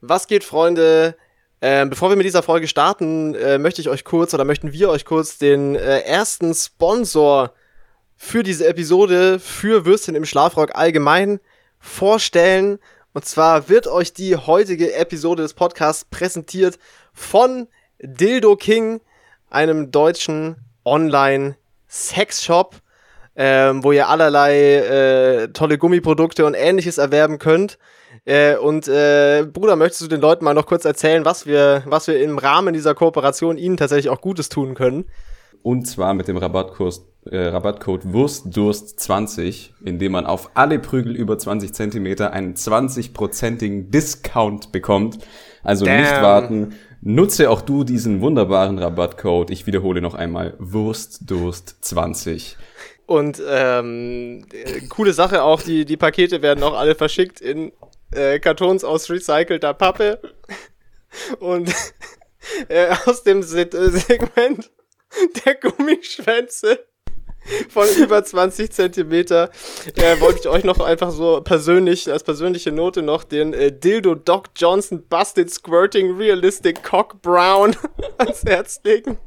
Was geht, Freunde? Äh, bevor wir mit dieser Folge starten, äh, möchte ich euch kurz oder möchten wir euch kurz den äh, ersten Sponsor für diese Episode für Würstchen im Schlafrock allgemein vorstellen. Und zwar wird euch die heutige Episode des Podcasts präsentiert von Dildo King, einem deutschen Online-Sexshop, ähm, wo ihr allerlei äh, tolle Gummiprodukte und ähnliches erwerben könnt. Äh, und äh, Bruder, möchtest du den Leuten mal noch kurz erzählen, was wir, was wir im Rahmen dieser Kooperation ihnen tatsächlich auch Gutes tun können? Und zwar mit dem Rabattkurs, äh, Rabattcode Wurstdurst20, indem man auf alle Prügel über 20 Zentimeter einen 20-prozentigen Discount bekommt. Also Damn. nicht warten. Nutze auch du diesen wunderbaren Rabattcode. Ich wiederhole noch einmal Wurstdurst20. Und ähm, coole Sache auch, die, die Pakete werden auch alle verschickt in äh, Kartons aus recycelter Pappe. Und äh, aus dem Se äh, Segment der Gummischwänze von über 20 Zentimeter äh, wollte ich euch noch einfach so persönlich, als persönliche Note noch den äh, Dildo Doc Johnson Busted Squirting Realistic Cock Brown ans Herz legen.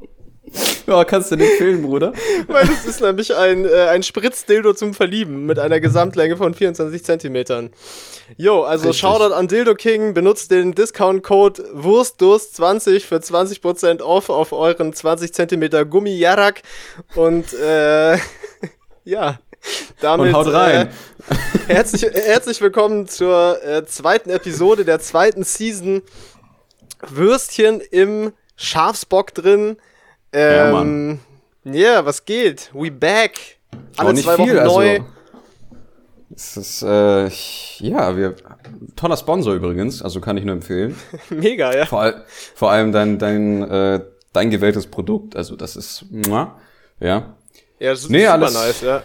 Ja, kannst du nicht filmen, Bruder? Weil es ist nämlich ein, äh, ein Spritzdildo zum Verlieben mit einer Gesamtlänge von 24 Zentimetern. Jo, also Richtig. Shoutout an Dildo King, benutzt den Discount-Code Wurstdurst20 für 20% off auf euren 20 Zentimeter Gummijarak und äh, ja, damit und haut rein. Äh, herzlich, herzlich willkommen zur äh, zweiten Episode der zweiten Season. Würstchen im Schafsbock drin. Ähm, ja, yeah, was geht? We back. Alle zwei viel, Wochen neu. Also, es ist, äh, ja, wir, toller Sponsor übrigens, also kann ich nur empfehlen. Mega, ja. Vor, all, vor allem dein, dein, äh, dein gewähltes Produkt, also das ist, ja. Ja, das ist nee, super alles, nice, ja.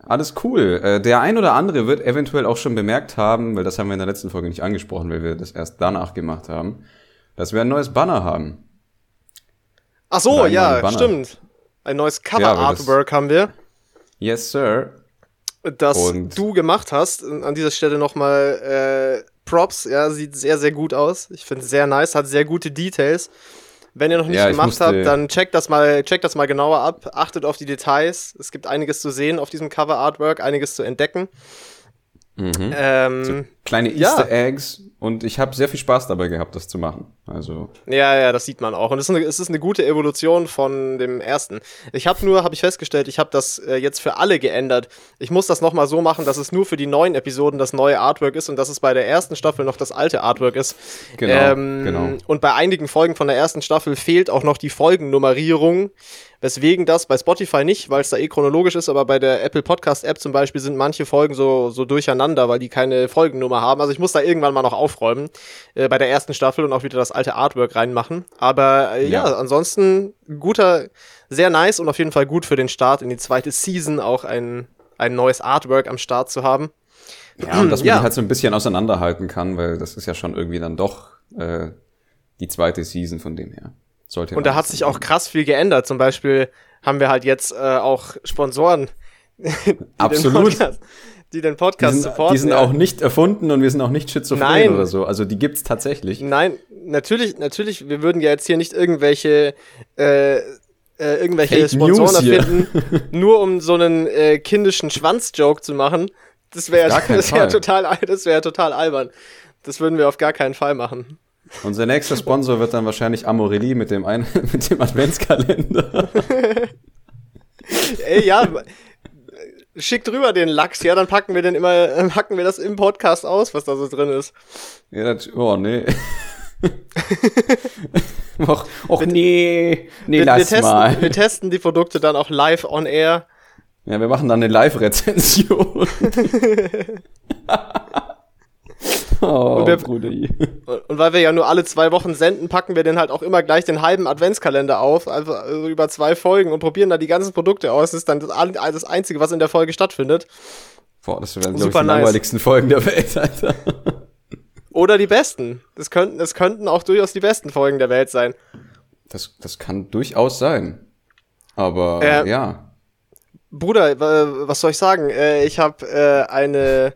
Alles cool. Äh, der ein oder andere wird eventuell auch schon bemerkt haben, weil das haben wir in der letzten Folge nicht angesprochen, weil wir das erst danach gemacht haben, dass wir ein neues Banner haben. Ach so, ja, stimmt. Ein neues Cover-Artwork ja, haben wir. Yes, sir. Das Und du gemacht hast. An dieser Stelle nochmal äh, Props. Ja, sieht sehr, sehr gut aus. Ich finde es sehr nice, hat sehr gute Details. Wenn ihr noch nicht ja, gemacht habt, dann checkt das mal, checkt das mal genauer ab. Achtet auf die Details. Es gibt einiges zu sehen auf diesem Cover-Artwork, einiges zu entdecken. Mhm. Ähm, kleine Easter ja. Eggs und ich habe sehr viel Spaß dabei gehabt, das zu machen. Also ja, ja, das sieht man auch und es ist eine, es ist eine gute Evolution von dem ersten. Ich habe nur, habe ich festgestellt, ich habe das äh, jetzt für alle geändert. Ich muss das noch mal so machen, dass es nur für die neuen Episoden das neue Artwork ist und dass es bei der ersten Staffel noch das alte Artwork ist. Genau, ähm, genau. Und bei einigen Folgen von der ersten Staffel fehlt auch noch die Folgennummerierung. Weswegen das bei Spotify nicht, weil es da eh chronologisch ist, aber bei der Apple Podcast App zum Beispiel sind manche Folgen so, so durcheinander, weil die keine Folgennummer haben. Also ich muss da irgendwann mal noch aufräumen äh, bei der ersten Staffel und auch wieder das alte Artwork reinmachen. Aber äh, ja. ja, ansonsten guter, sehr nice und auf jeden Fall gut für den Start in die zweite Season auch ein, ein neues Artwork am Start zu haben. Ja, und dass man ja. halt so ein bisschen auseinanderhalten kann, weil das ist ja schon irgendwie dann doch äh, die zweite Season von dem her. Sollte und da hat sich auch krass viel geändert. Zum Beispiel haben wir halt jetzt äh, auch Sponsoren. Absolut. Die den Podcast die sind, supporten. Die sind ja. auch nicht erfunden und wir sind auch nicht schizophren Nein. oder so. Also die gibt's tatsächlich. Nein, natürlich, natürlich, wir würden ja jetzt hier nicht irgendwelche äh, äh, irgendwelche Fake Sponsoren erfinden, nur um so einen äh, kindischen Schwanzjoke zu machen. Das wäre das wär total, das wäre total albern. Das würden wir auf gar keinen Fall machen. Unser nächster Sponsor wird dann wahrscheinlich Amorelie mit dem, Ein mit dem Adventskalender. Ey, ja, schickt rüber den Lachs, ja, dann packen wir den immer, packen wir das im Podcast aus, was da so drin ist. Ja, das, oh, nee. och, och nee, nee, wir, lass wir testen, mal. Wir testen die Produkte dann auch live on air. Ja, wir machen dann eine Live-Rezension. Oh, und, wir, und, weil wir ja nur alle zwei Wochen senden, packen wir den halt auch immer gleich den halben Adventskalender auf, also, also über zwei Folgen und probieren da die ganzen Produkte aus. Das ist dann das, das Einzige, was in der Folge stattfindet. Boah, das wären, glaube ich, die nice. langweiligsten Folgen der Welt, Alter. Oder die besten. Das könnten, das könnten auch durchaus die besten Folgen der Welt sein. Das, das kann durchaus sein. Aber äh, ja. Bruder, was soll ich sagen? Äh, ich habe äh, eine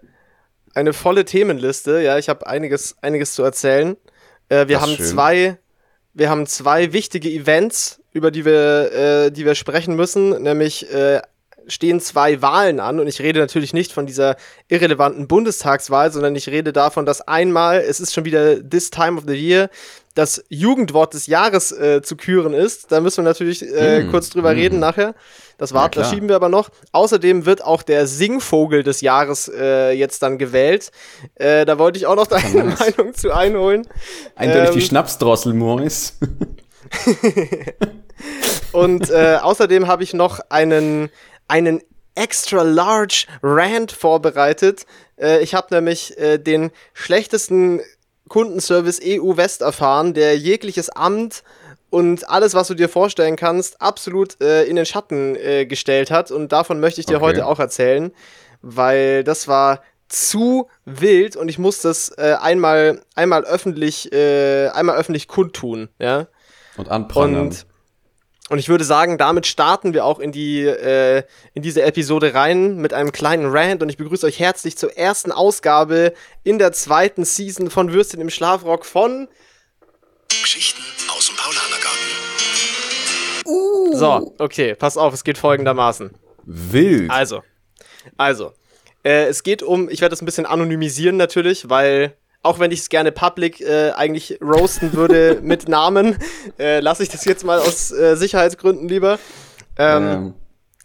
eine volle Themenliste. Ja, ich habe einiges, einiges zu erzählen. Äh, wir Das haben schön. zwei, wir haben zwei wichtige Events, über die wir, äh, die wir sprechen müssen. Nämlich äh, stehen zwei Wahlen an und ich rede natürlich nicht von dieser irrelevanten Bundestagswahl, sondern ich rede davon, dass einmal, es ist schon wieder this time of the year, das Jugendwort des Jahres äh, zu küren ist. Da müssen wir natürlich äh, Mm, kurz drüber mm. reden nachher. Das Ja, warten, das klar. schieben wir aber noch. Außerdem wird auch der Singvogel des Jahres äh, jetzt dann gewählt. Äh, da wollte ich auch noch deine nice. Meinung zu einholen. Eindeutig Ähm, die Schnapsdrossel, Morris. Und äh, außerdem habe ich noch einen, einen extra large Rant vorbereitet. Äh, ich habe nämlich den schlechtesten Kundenservice EU West erfahren, der jegliches Amt und alles, was du dir vorstellen kannst, absolut äh, in den Schatten äh, gestellt hat. Und davon möchte ich dir Okay. heute auch erzählen, weil das war zu wild und ich muss das äh, einmal, einmal öffentlich, äh, einmal öffentlich kundtun, ja. Und anprangern. Und, und ich würde sagen, damit starten wir auch in, die, äh, in diese Episode rein mit einem kleinen Rant und ich begrüße euch herzlich zur ersten Ausgabe in der zweiten Season von Würstchen im Schlafrock von. Geschichten aus dem Paulanergarten. So, okay, pass auf, es geht folgendermaßen. Wild. Also, also, äh, es geht um, ich werde das ein bisschen anonymisieren natürlich, weil auch wenn ich es gerne public äh, eigentlich roasten würde mit Namen, äh, lasse ich das jetzt mal aus äh, Sicherheitsgründen lieber. Ähm, Ähm,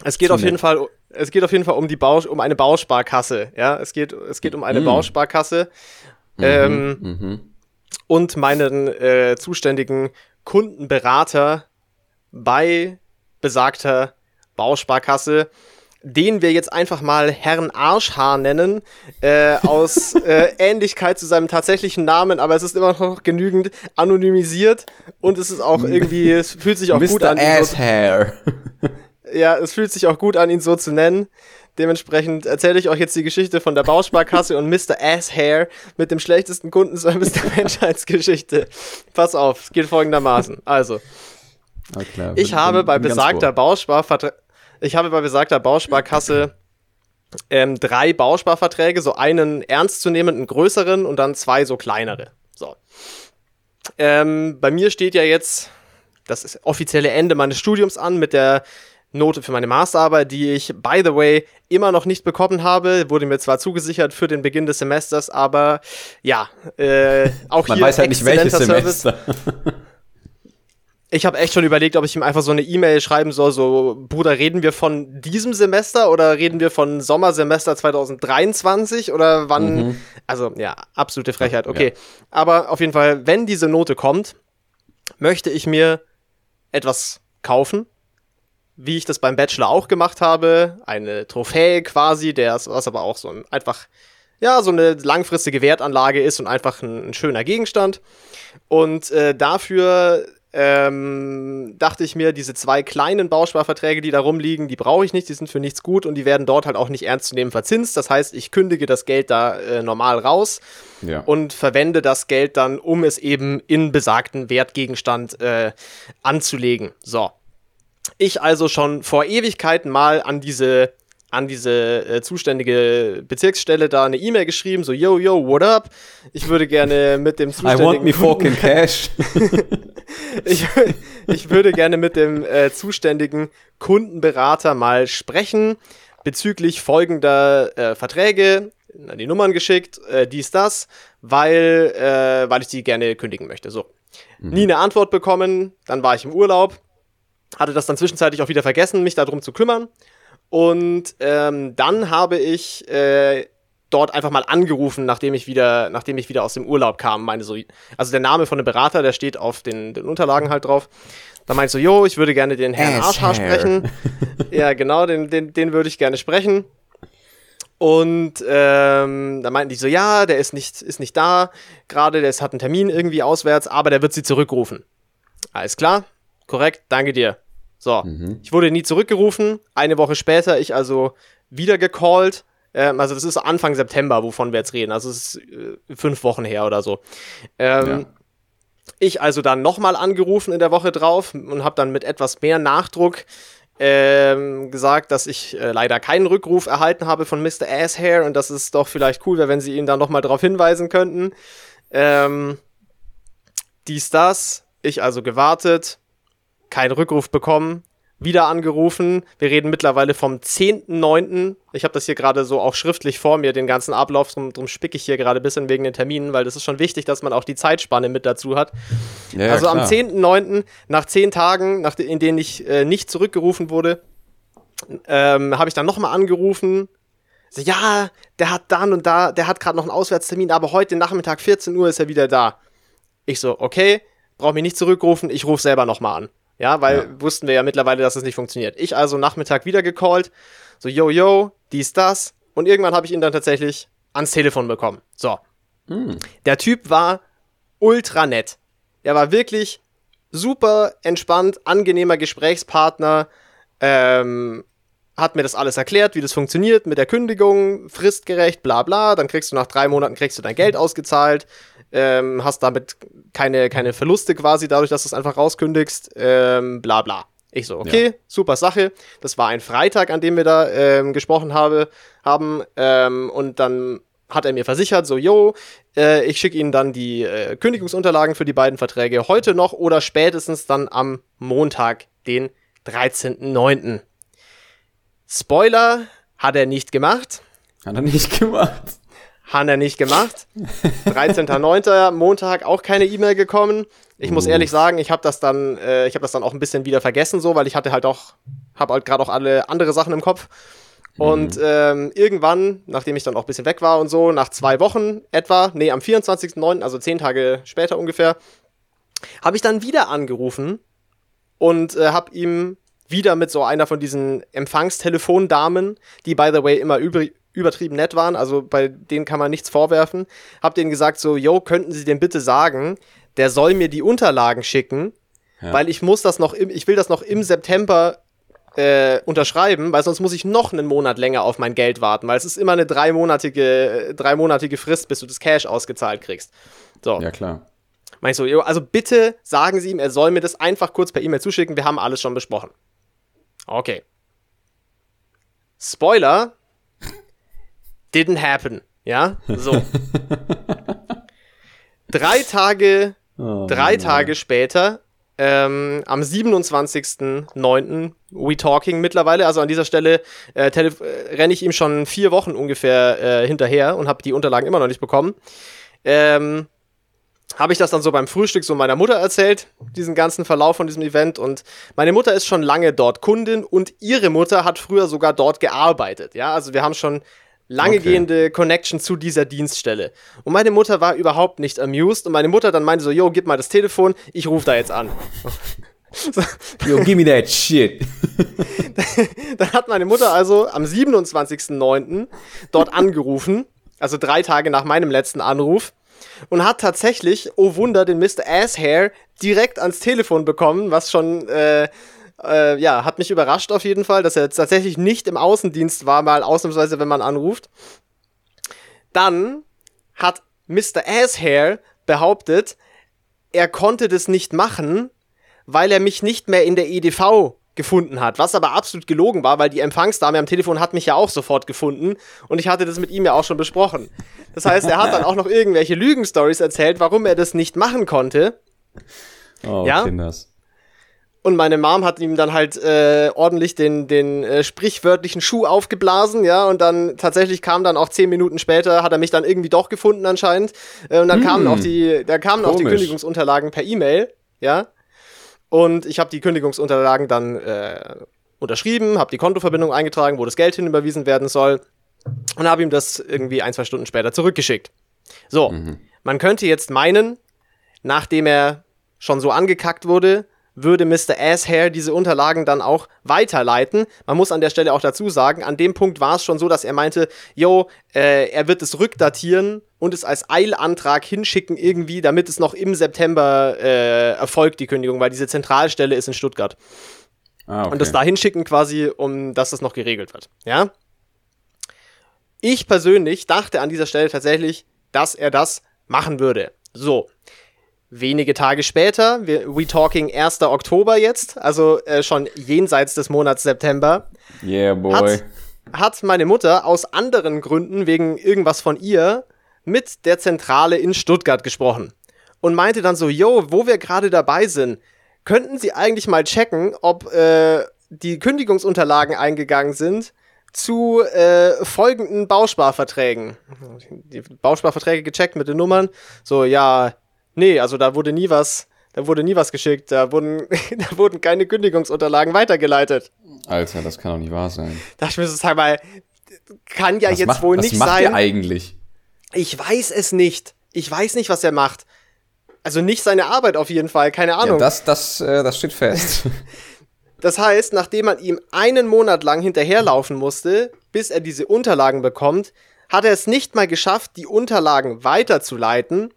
Es geht auf jeden nett. Fall, es geht auf jeden Fall um die Bau, um eine Bausparkasse. Ja, es geht, es geht um eine Mhm. Bausparkasse ähm, mhm. und meinen äh, zuständigen Kundenberater bei besagter Bausparkasse, den wir jetzt einfach mal Herrn Arschhaar nennen, äh, aus äh, Ähnlichkeit zu seinem tatsächlichen Namen, aber es ist immer noch genügend anonymisiert und es ist auch irgendwie, es fühlt sich auch gut Mr. an. ihn so- Asshair. ja, es fühlt sich auch gut an, ihn so zu nennen. Dementsprechend erzähle ich euch jetzt die Geschichte von der Bausparkasse und Mr. Asshair mit dem schlechtesten Kundenservice der Menschheitsgeschichte. Pass auf, es geht folgendermaßen. Also, klar. ich Bin- habe bin- bei besagter ohr. Ich habe bei besagter Bausparkasse ähm, drei Bausparverträge, so einen ernstzunehmenden größeren und dann zwei so kleinere. So. Ähm, bei mir steht ja jetzt das offizielle Ende meines Studiums an mit der Note für meine Masterarbeit, die ich, by the way, immer noch nicht bekommen habe. Wurde mir zwar zugesichert für den Beginn des Semesters, aber ja, äh, auch Man hier weiß halt nicht, welches Service. Semester. Ich habe echt schon überlegt, ob ich ihm einfach so eine E-Mail schreiben soll, so, Bruder, reden wir von diesem Semester oder reden wir von Sommersemester 2023 oder wann? Also, ja, absolute Frechheit, okay. Aber auf jeden Fall, wenn diese Note kommt, möchte ich mir etwas kaufen, wie ich das beim Bachelor auch gemacht habe, eine Trophäe quasi, der ist, was aber auch so ein einfach, ja, so eine langfristige Wertanlage ist und einfach ein, ein schöner Gegenstand. Und äh, dafür ähm, dachte ich mir, diese zwei kleinen Bausparverträge, die da rumliegen, die brauche ich nicht, die sind für nichts gut und die werden dort halt auch nicht ernst zu nehmen verzinst. Das heißt, ich kündige das Geld da äh, normal raus Ja. und verwende das Geld dann, um es eben in besagten Wertgegenstand äh, anzulegen. So. Ich also schon vor Ewigkeiten mal an diese an diese äh, zuständige Bezirksstelle da eine E-Mail geschrieben, so yo yo what up? Ich würde gerne mit dem I zuständigen want me fucking cash. ich, ich würde gerne mit dem äh, zuständigen Kundenberater mal sprechen bezüglich folgender äh, Verträge. Die Nummern geschickt, äh, dies, das, weil, äh, weil ich die gerne kündigen möchte. So. Nie eine Antwort bekommen, dann war ich im Urlaub, hatte das dann zwischenzeitlich auch wieder vergessen, mich darum zu kümmern. Und ähm, dann habe ich äh, dort einfach mal angerufen, nachdem ich wieder, nachdem ich wieder aus dem Urlaub kam. Meine so, also der Name von dem Berater, der steht auf den, den Unterlagen halt drauf. Da meinte so, jo, ich würde gerne den Herrn Arschhaar sprechen. ja, genau, den, den, den würde ich gerne sprechen. Und ähm, da meinten die so, ja, der ist nicht, ist nicht da, gerade, der ist, hat einen Termin irgendwie auswärts, aber der wird sie zurückrufen. Alles klar, korrekt, danke dir. So, ich wurde nie zurückgerufen. Eine Woche später, ich also wieder gecallt. Ähm, also das ist Anfang September, wovon wir jetzt reden. Also es ist äh, fünf Wochen her oder so. Ähm, Ja. Ich also dann nochmal angerufen in der Woche drauf und habe dann mit etwas mehr Nachdruck ähm, gesagt, dass ich äh, leider keinen Rückruf erhalten habe von Mr. Asshair und dass es doch vielleicht cool wäre, wenn sie ihn dann nochmal darauf hinweisen könnten. Ähm, dies, das. Ich also gewartet, keinen Rückruf bekommen, wieder angerufen. Wir reden mittlerweile vom 10.9. Ich habe das hier gerade so auch schriftlich vor mir, den ganzen Ablauf. Drum, drum spicke ich hier gerade ein bisschen wegen den Terminen, weil das ist schon wichtig, dass man auch die Zeitspanne mit dazu hat. Ja, also klar. am 10.9., nach zehn Tagen, nach, in denen ich äh, nicht zurückgerufen wurde, ähm, habe ich dann nochmal angerufen. So, ja, der hat dann und da, der hat gerade noch einen Auswärtstermin, aber heute Nachmittag 14 Uhr ist er wieder da. Ich so, okay, brauche mich nicht zurückrufen, ich rufe selber nochmal an. Ja, weil Ja. wussten wir ja mittlerweile, dass es nicht funktioniert. Ich also Nachmittag wieder gecallt, so, yo, yo, dies, das. Und irgendwann habe ich ihn dann tatsächlich ans Telefon bekommen. So. Der Typ war ultra nett. Er war wirklich super entspannt, angenehmer Gesprächspartner. Ähm, hat mir das alles erklärt, wie das funktioniert mit der Kündigung, fristgerecht, bla bla. Dann kriegst du nach drei Monaten kriegst du dein Geld ausgezahlt, ähm, hast damit keine, keine Verluste quasi, dadurch, dass du es einfach rauskündigst, ähm, bla bla. Ich so, okay, super Sache. Das war ein Freitag, an dem wir da ähm, gesprochen habe, haben. Ähm, und dann hat er mir versichert, so, yo, äh, ich schicke Ihnen dann die äh, Kündigungsunterlagen für die beiden Verträge heute noch oder spätestens dann am Montag, den 13.09. Spoiler hat er nicht gemacht. Hat er nicht gemacht. Hat er nicht gemacht. 13.09. Montag auch keine E-Mail gekommen. Ich muss ehrlich sagen, ich habe das dann, äh, ich habe das dann auch ein bisschen wieder vergessen, so, weil ich hatte halt auch, habe halt gerade auch alle andere Sachen im Kopf. Und ähm, irgendwann, nachdem ich dann auch ein bisschen weg war und so, nach zwei Wochen etwa, nee, am 24.09., also zehn Tage später ungefähr, habe ich dann wieder angerufen und äh, habe ihm wieder mit so einer von diesen Empfangstelefondamen, die by the way immer übri- übertrieben nett waren, also bei denen kann man nichts vorwerfen, hab denen gesagt so, yo, könnten Sie dem bitte sagen, der soll mir die Unterlagen schicken, Ja. weil ich muss das noch im, ich will das noch im September äh, unterschreiben, weil sonst muss ich noch einen Monat länger auf mein Geld warten, weil es ist immer eine dreimonatige, dreimonatige Frist, bis du das Cash ausgezahlt kriegst. So. Ja, klar. Mach ich so, jo, also bitte sagen Sie ihm, er soll mir das einfach kurz per E-Mail zuschicken. Wir haben alles schon besprochen. Okay. Spoiler. Didn't happen. Ja, so. drei Tage, Oh, drei Mann. Tage später, ähm, am 27.09. We Talking mittlerweile, also an dieser Stelle äh, äh, renne ich ihm schon vier Wochen ungefähr äh, hinterher und habe die Unterlagen immer noch nicht bekommen. Ähm, habe ich das dann so beim Frühstück so meiner Mutter erzählt, diesen ganzen Verlauf von diesem Event. Und meine Mutter ist schon lange dort Kundin und ihre Mutter hat früher sogar dort gearbeitet. Ja, also wir haben schon lange Okay. gehende Connection zu dieser Dienststelle. Und meine Mutter war überhaupt nicht amused und meine Mutter dann meinte so, yo, gib mal das Telefon, ich rufe da jetzt an. Yo, give me that shit. Dann hat meine Mutter also am 27.09. dort angerufen, also drei Tage nach meinem letzten Anruf, und hat tatsächlich, oh Wunder, den Mr. Asshair direkt ans Telefon bekommen, was schon, äh, äh, ja, hat mich überrascht auf jeden Fall, dass er jetzt tatsächlich nicht im Außendienst war, mal ausnahmsweise, wenn man anruft. Dann hat Mr. Asshair behauptet, er konnte das nicht machen, weil er mich nicht mehr in der EDV gefunden hat, was aber absolut gelogen war, weil die Empfangsdame am Telefon hat mich ja auch sofort gefunden und ich hatte das mit ihm ja auch schon besprochen. Das heißt, er hat dann auch noch irgendwelche Lügenstories erzählt, warum er das nicht machen konnte. Oh, Ja? Kinders. Und meine Mom hat ihm dann halt äh, ordentlich den, den äh, sprichwörtlichen Schuh aufgeblasen, ja, und dann tatsächlich kam dann auch zehn Minuten später, hat er mich dann irgendwie doch gefunden anscheinend. Äh, und dann kamen auch die, da kamen auch die Komisch. Kündigungsunterlagen per E-Mail, ja. Und ich habe die Kündigungsunterlagen dann äh, unterschrieben, habe die Kontoverbindung eingetragen, wo das Geld hinüberwiesen werden soll und habe ihm das irgendwie ein, zwei Stunden später zurückgeschickt. So, man könnte jetzt meinen, nachdem er schon so angekackt wurde, würde Mr. Asshair diese Unterlagen dann auch weiterleiten. Man muss an der Stelle auch dazu sagen, an dem Punkt war es schon so, dass er meinte, yo, äh, er wird es rückdatieren und es als Eilantrag hinschicken irgendwie, damit es noch im September äh, erfolgt, die Kündigung, weil diese Zentralstelle ist in Stuttgart. Ah, okay. Und das da hinschicken quasi, um dass das noch geregelt wird. Ja? Ich persönlich dachte an dieser Stelle tatsächlich, dass er das machen würde. So. Wenige Tage später, wir, we talking 1. Oktober jetzt, also äh, schon jenseits des Monats September, Yeah, boy. hat, hat meine Mutter aus anderen Gründen, wegen irgendwas von ihr, mit der Zentrale in Stuttgart gesprochen. Und meinte dann so, yo, wo wir gerade dabei sind, könnten Sie eigentlich mal checken, ob äh, die Kündigungsunterlagen eingegangen sind zu äh, folgenden Bausparverträgen. Die Bausparverträge gecheckt mit den Nummern. So, ja, nee, also da wurde nie was, da wurde nie was geschickt. Da wurden, da wurden keine Kündigungsunterlagen weitergeleitet. Alter, das kann doch nicht wahr sein. Da ich mir so, sag mal, kann ja Was jetzt macht, wohl was nicht macht ihr sein. eigentlich? Ich weiß es nicht. Ich weiß nicht, was er macht. Also nicht seine Arbeit auf jeden Fall, keine Ja, Ahnung. das, das, äh, das steht fest. Das heißt, nachdem man ihm einen Monat lang hinterherlaufen musste, bis er diese Unterlagen bekommt, hat er es nicht mal geschafft, die Unterlagen weiterzuleiten.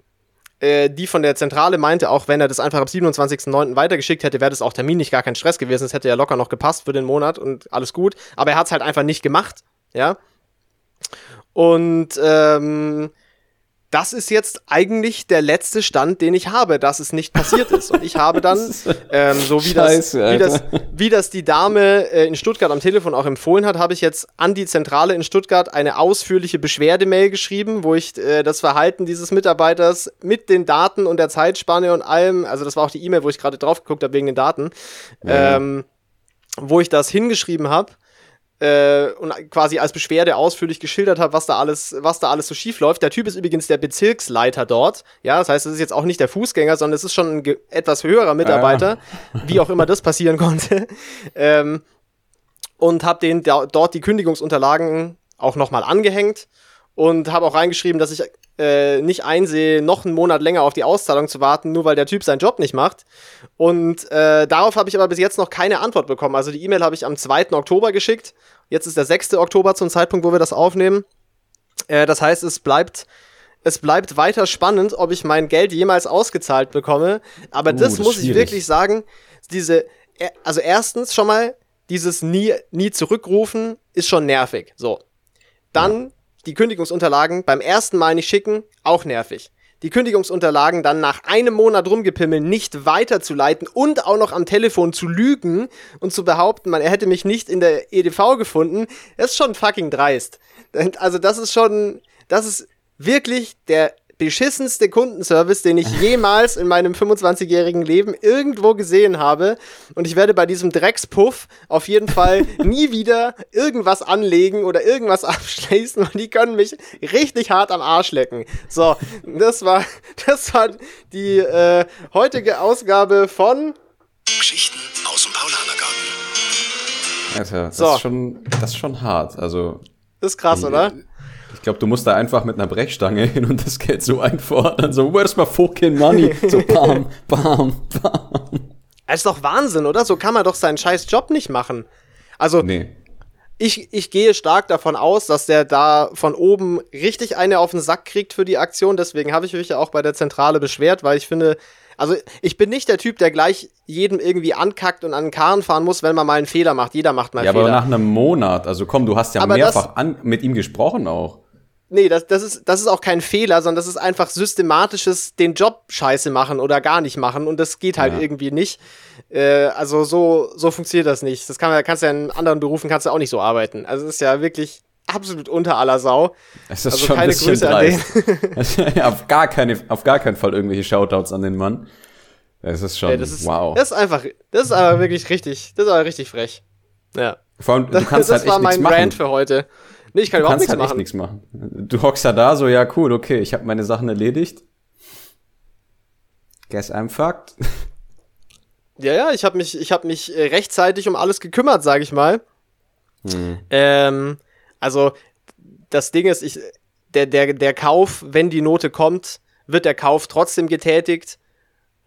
Äh, die von der Zentrale meinte, auch wenn er das einfach am 27.09. weitergeschickt hätte, wäre das auch terminlich gar kein Stress gewesen. Es hätte ja locker noch gepasst für den Monat und alles gut. Aber er hat es halt einfach nicht gemacht. Ja. Und ähm, das ist jetzt eigentlich der letzte Stand, den ich habe, dass es nicht passiert ist. Und ich habe dann, ähm, so wie das, Scheiße, wie, das, wie das die Dame äh, in Stuttgart am Telefon auch empfohlen hat, habe ich jetzt an die Zentrale in Stuttgart eine ausführliche Beschwerdemail geschrieben, wo ich äh, das Verhalten dieses Mitarbeiters mit den Daten und der Zeitspanne und allem, also das war auch die E-Mail, wo ich gerade drauf geguckt habe wegen den Daten, ähm, wo ich das hingeschrieben habe äh, und quasi als Beschwerde ausführlich geschildert habe, was da alles, was da alles so schief läuft. Der Typ ist übrigens der Bezirksleiter dort. Ja, das heißt, es ist jetzt auch nicht der Fußgänger, sondern es ist schon ein etwas höherer Mitarbeiter, wie auch immer das passieren konnte. Ähm, und habe den dort die Kündigungsunterlagen auch nochmal angehängt und habe auch reingeschrieben, dass ich äh, nicht einsehe, noch einen Monat länger auf die Auszahlung zu warten, nur weil der Typ seinen Job nicht macht. Und äh, darauf habe ich aber bis jetzt noch keine Antwort bekommen. Also die E-Mail habe ich am 2. Oktober geschickt. Jetzt ist der 6. Oktober zum Zeitpunkt, wo wir das aufnehmen. Äh, das heißt, es bleibt, es bleibt weiter spannend, ob ich mein Geld jemals ausgezahlt bekomme. Aber Uh, das das muss ich wirklich sagen, diese, äh, also erstens schon mal, dieses nie, nie zurückrufen ist schon nervig. So. Dann die Kündigungsunterlagen beim ersten Mal nicht schicken, auch nervig. Die Kündigungsunterlagen dann nach einem Monat rumgepimmeln nicht weiterzuleiten und auch noch am Telefon zu lügen und zu behaupten, man er hätte mich nicht in der EDV gefunden, ist schon fucking dreist. Also das ist schon, das ist wirklich der beschissenste Kundenservice, den ich jemals in meinem 25-jährigen Leben irgendwo gesehen habe. Und ich werde bei diesem Dreckspuff auf jeden Fall nie wieder irgendwas anlegen oder irgendwas abschließen, weil die können mich richtig hart am Arsch lecken. So, das war, das war die äh, heutige Ausgabe von Geschichten aus dem Paulanergarten. Alter, das, So. ist schon, das ist schon hart. Also, ist krass, oder? Ich glaube, du musst da einfach mit einer Brechstange hin und das Geld so einfordern. So, where's my fucking money? So, bam, bam, bam. Das ist doch Wahnsinn, oder? So kann man doch seinen scheiß Job nicht machen. Also, Nee. ich, ich gehe stark davon aus, dass der da von oben richtig eine auf den Sack kriegt für die Aktion. Deswegen habe ich mich ja auch bei der Zentrale beschwert, weil ich finde, also ich bin nicht der Typ, der gleich jedem irgendwie ankackt und an den Karren fahren muss, wenn man mal einen Fehler macht. Jeder macht mal Ja, Fehler. aber nach einem Monat, also komm, du hast ja Aber mehrfach an, mit ihm gesprochen auch. Nee, das, das, ist, das ist auch kein Fehler, sondern das ist einfach systematisches den Job scheiße machen oder gar nicht machen und das geht halt Ja. irgendwie nicht. Äh, also so, so funktioniert das nicht. Das kann, man- kannst du ja in anderen Berufen kannst du auch nicht so arbeiten. Also es ist ja wirklich absolut unter aller Sau. Es ist Also schon ein keine bisschen Grüße an dreist. auf, gar keine, auf gar keinen Fall irgendwelche Shoutouts an den Mann. Es ist schon, Ey, das ist, wow. Das ist einfach, das ist aber wirklich richtig, das ist aber richtig frech. Ja. Vor allem, du kannst das halt war echt nichts mein machen. Rant für heute. Nee, ich kann Du überhaupt kannst nichts halt machen. nichts machen. Du hockst ja da so, ja cool, okay, ich habe meine Sachen erledigt. Guess I'm fucked. Ja, ja, ich habe mich, ich habe mich äh, rechtzeitig um alles gekümmert, sage ich mal. Hm. Ähm, also das Ding ist, ich, der, der, der Kauf, wenn die Note kommt, wird der Kauf trotzdem getätigt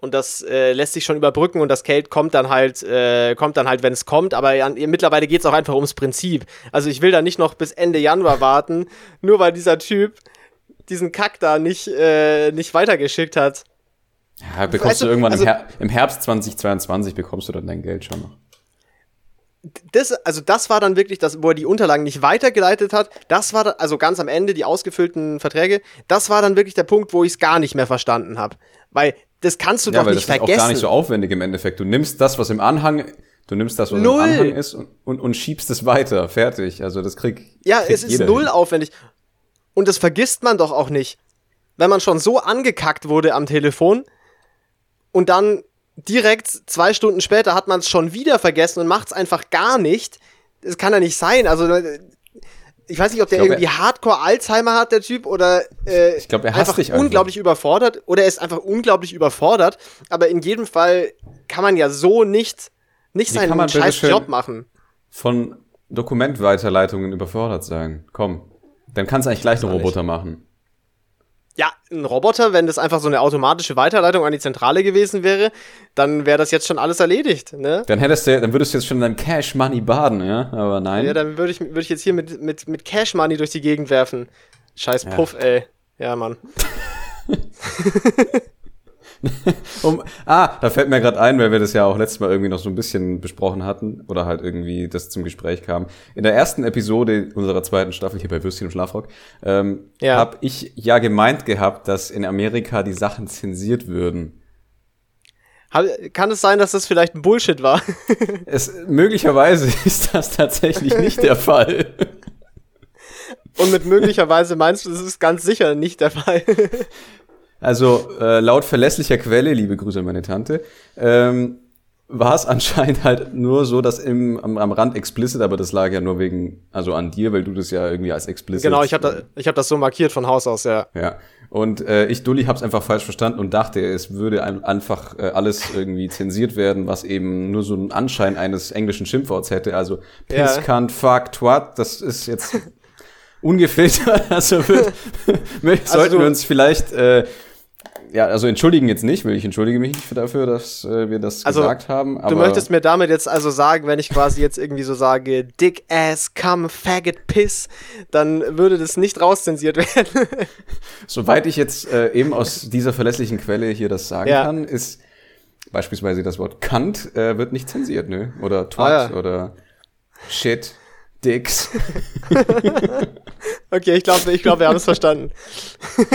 und das äh, lässt sich schon überbrücken und das Geld kommt dann halt, äh, kommt dann halt, wenn es kommt. Aber ja, mittlerweile geht es auch einfach ums Prinzip. Also ich will da nicht noch bis Ende Januar warten, nur weil dieser Typ diesen Kack da nicht, äh, nicht weitergeschickt hat. Ja, bekommst Weißt du du, irgendwann also- im, Her im Herbst 2022 bekommst du dann dein Geld schon noch. das, also das war dann wirklich das, wo er die Unterlagen nicht weitergeleitet hat. Das war, da- also ganz am Ende, die ausgefüllten Verträge, das war dann wirklich der Punkt, wo ich es gar nicht mehr verstanden habe. Weil das kannst du Ja, doch weil nicht das ist auch vergessen. gar nicht so aufwendig im Endeffekt. Du nimmst das, was im Anhang, du nimmst das, was Null. im Anhang ist und, und, und schiebst es weiter. Fertig. Also das krieg, Ja, kriegt es ist null hin. aufwendig. Und das vergisst man doch auch nicht. Wenn man schon so angekackt wurde am Telefon und dann direkt zwei Stunden später hat man es schon wieder vergessen und macht es einfach gar nicht. Das kann ja nicht sein. Also ich weiß nicht, ob der glaub, irgendwie Hardcore Alzheimer hat, der Typ, oder äh, Ich glaub, er hasst einfach dich einfach. unglaublich überfordert oder er ist einfach unglaublich überfordert. Aber in jedem Fall kann man ja so nicht, nicht Wie seinen scheiß Job machen. Von Dokumentweiterleitungen überfordert sein. Komm. Dann kannst du eigentlich gleich einen auch nicht. Roboter machen. Ja, ein Roboter, wenn das einfach so eine automatische Weiterleitung an die Zentrale gewesen wäre, dann wäre das jetzt schon alles erledigt, ne? Dann hättest du, dann würdest du jetzt schon in deinem Cash Money baden, ja? Aber nein. Ja, dann würde ich, würd ich jetzt hier mit, mit, mit Cash Money durch die Gegend werfen. Scheiß Puff, ey. Ja, Mann. Um, ah, da fällt mir gerade ein, weil wir das ja auch letztes Mal irgendwie noch so ein bisschen besprochen hatten oder halt irgendwie das zum Gespräch kam. In der ersten Episode unserer zweiten Staffel hier bei Würstchen und Schlafrock ähm, Ja. habe ich ja gemeint gehabt, dass in Amerika die Sachen zensiert würden. Kann es sein, dass das vielleicht ein Bullshit war? Es, möglicherweise ist das tatsächlich nicht der Fall. Und mit möglicherweise meinst du, das ist ganz sicher nicht der Fall. Also äh, laut verlässlicher Quelle, liebe Grüße an meine Tante, ähm, war es anscheinend halt nur so, dass im, am, am Rand explicit, aber das lag ja nur wegen, also an dir, weil du das ja irgendwie als explicit. genau, ich habe da, ich hab das so markiert von Haus aus, ja. Ja. Und äh, ich, Dulli, hab's einfach falsch verstanden und dachte, es würde ein, einfach äh, alles irgendwie zensiert werden, was eben nur so einen Anschein eines englischen Schimpfworts hätte. Also Ja. piss, cunt, fuck, twat, das ist jetzt ungefiltert. Also wird, sollten du- wir uns vielleicht, äh, ja, also entschuldigen jetzt nicht, weil ich entschuldige mich nicht dafür, dass äh, wir das Also, gesagt haben. Du möchtest mir damit jetzt also sagen, wenn ich quasi jetzt irgendwie so sage, Dick Ass, Come, Faggot, Piss, dann würde das nicht rauszensiert werden. Soweit ich jetzt äh, eben aus dieser verlässlichen Quelle hier das sagen Ja. kann, ist beispielsweise das Wort Kant äh, wird nicht zensiert, ne? Oder Twat Ah, ja. oder Shit, Dicks. okay, ich glaube, ich glaub, wir haben es verstanden.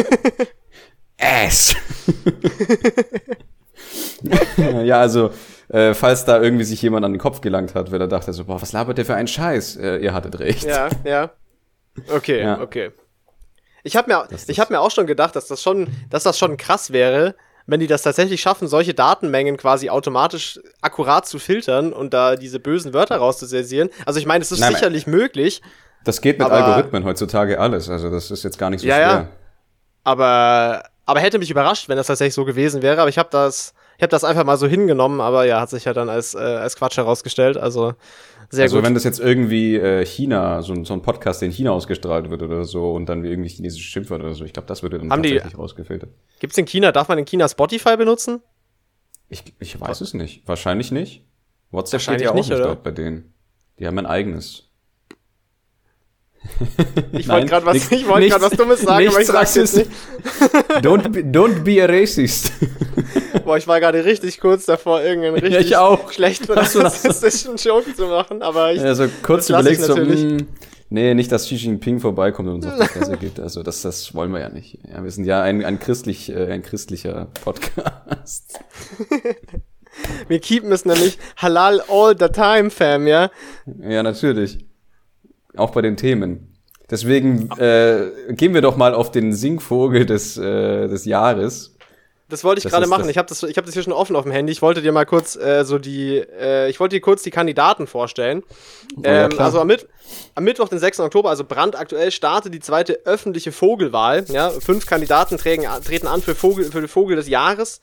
Ass. ja, also, äh, falls da irgendwie sich jemand an den Kopf gelangt hat, weil er dachte so, boah, was labert der für einen Scheiß? Äh, ihr hattet recht. Ja, ja. Okay, Ja. okay. Ich habe mir, Das- ich hab mir auch schon gedacht, dass das schon, dass das schon krass wäre, wenn die das tatsächlich schaffen, solche Datenmengen quasi automatisch akkurat zu filtern und da diese bösen Wörter rauszusensieren. Also ich meine, es ist Nein, sicherlich möglich, Das geht mit Aber- Algorithmen heutzutage alles. Also, das ist jetzt gar nicht so Ja, schwer. ja. aber, aber hätte mich überrascht, wenn das tatsächlich so gewesen wäre. Aber ich habe das, ich habe das einfach mal so hingenommen, aber ja, hat sich ja dann als, äh, als Quatsch herausgestellt. Also sehr also gut. wenn das jetzt irgendwie äh, China, so, ein- so ein Podcast, der in China ausgestrahlt wird oder so und dann wie irgendwie chinesische Schimpfwörter oder so, ich glaube, das würde dann Haben die- tatsächlich rausgefiltert. Gibt's in China, darf man in China Spotify benutzen? Ich, ich weiß es nicht. Wahrscheinlich nicht. WhatsApp Wahrscheinlich geht ja auch nicht, nicht, dort bei denen. Die haben ein eigenes. Ich wollte gerade was, nichts- ich wollte gerade was nichts- Dummes sagen, aber ich nichts sag's jetzt nicht. Don't, be, don't be a racist. Boah, ich war gerade richtig kurz davor, irgendeinen Ja, richtig ich auch. schlechten rassistischen Joke zu machen, aber ich, Also kurz überlegt so, mh, nee, nicht, dass Xi Jinping vorbeikommt und uns auf die Fresse gibt. Also das, das wollen wir ja nicht. Ja, wir sind ja ein, ein, christlich, äh, ein christlicher Podcast. wir keepen es nämlich halal all the time, fam, ja? Ja, natürlich. Auch bei den Themen. Deswegen äh, gehen wir doch mal auf den Singvogel des, äh, des Jahres. Das wollte ich gerade machen. Ich habe das, ich hab das hier schon offen auf dem Handy. Ich wollte dir mal kurz äh, so die, äh, ich wollte dir kurz die Kandidaten vorstellen. ja, ähm, also am, Mitt am Mittwoch, den 6. Oktober, also brandaktuell, startet die zweite öffentliche Vogelwahl. Ja, fünf Kandidaten trägen, treten an für Vogel, für den Vogel des Jahres.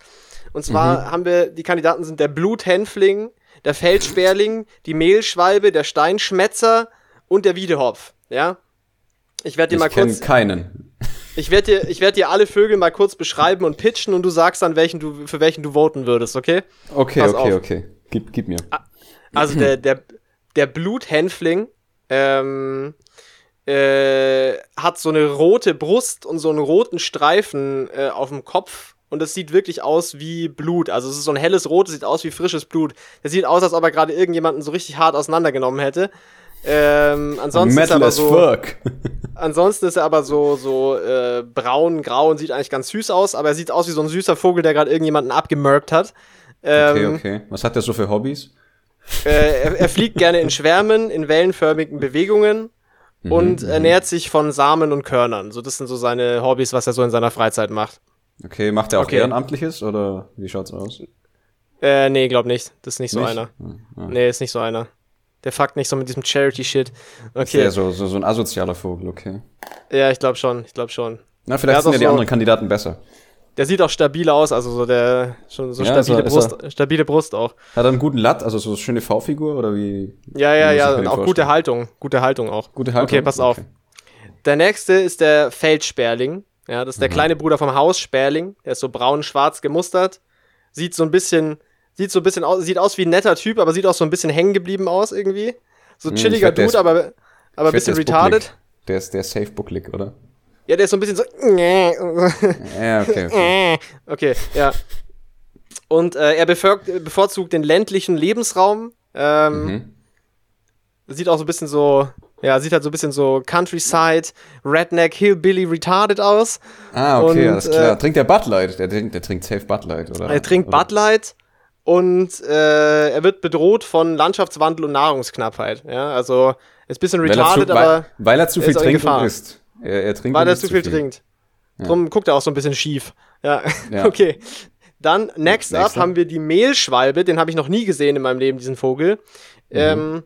Und zwar haben wir, die Kandidaten sind der Bluthänfling, der Feldsperling, die Mehlschwalbe, der Steinschmätzer und der Wiedehopf. Ja. Ich werde dir mal Ich kenne kurz, keinen. ich werde dir, ich werd dir alle Vögel mal kurz beschreiben und pitchen und du sagst dann, welchen du, für welchen du voten würdest, okay? Okay, Pass okay, auf. okay. Gib, gib mir. Also der, der, der Bluthänfling ähm, äh, hat so eine rote Brust und so einen roten Streifen äh, auf dem Kopf und das sieht wirklich aus wie Blut. Also es ist so ein helles Rot, das sieht aus wie frisches Blut. Das sieht aus, als ob er gerade irgendjemanden so richtig hart auseinandergenommen hätte. Ähm, ansonsten ist er Metal aber as so, fuck. ansonsten ist er aber so, so äh, braun, grau und sieht eigentlich ganz süß aus, aber er sieht aus wie so ein süßer Vogel, der gerade irgendjemanden abgemerkt hat. Okay, Ähm, okay. Was hat der so für Hobbys? Äh, er, er fliegt gerne in Schwärmen, in wellenförmigen Bewegungen und ernährt sich von Samen und Körnern. So, das sind so seine Hobbys, was er so in seiner Freizeit macht. Okay, macht er auch Okay. Ehrenamtliches oder wie schaut's aus? Äh, nee, glaub nicht. Das ist nicht so Nicht? einer. Ah. Nee, ist nicht so einer. Der fuckt nicht so mit diesem Charity-Shit. Okay. Okay. so, so, so ein asozialer Vogel, okay. Ja, ich glaube schon. Ich glaube schon. Na, vielleicht sind ja die so- anderen Kandidaten besser. Der sieht auch stabil aus, also so der schon so Ja, stabile er- ist Brust, stabile Brust auch. Hat er einen guten Latt, also so eine schöne V-Figur oder wie? Ja, ja, ja, und auch gute vorstellen? Haltung, gute Haltung auch. Gute Haltung? Okay, pass auf. Okay. Der nächste ist der Feldsperling. Ja, das ist Mhm. der kleine Bruder vom Haussperling. Der ist so braun-schwarz gemustert. Sieht so ein bisschen, sieht so ein bisschen aus, sieht aus wie ein netter Typ, aber sieht auch so ein bisschen hängen geblieben aus irgendwie. So ein Hm, chilliger Dude, ist- aber, aber ein bisschen retarded. Der ist der safe bucklig, oder? Ja, der ist so ein bisschen so. Ja, okay. okay. Okay, ja. Und äh, er bevorzugt den ländlichen Lebensraum. Ähm, Mhm. Sieht auch so ein bisschen so, ja, sieht halt so ein bisschen so Countryside, Redneck, Hillbilly, retarded aus. Ah, okay, Und, alles klar. äh, trinkt der Bud Light? Der, trinkt- der trinkt safe Bud Light, oder? Er trinkt oder? Bud Light und äh, er wird bedroht von Landschaftswandel und Nahrungsknappheit. Ja, also ist ein bisschen Weil er, zu, retarded, weil, aber weil er zu viel trinkt und isst. Er, er trinkt weil er zu viel trinkt. Drum guckt er auch so ein bisschen schief. Ja, Ja. okay. Dann, next up, haben wir die Mehlschwalbe. Den habe ich noch nie gesehen in meinem Leben, diesen Vogel. Mhm. Ähm,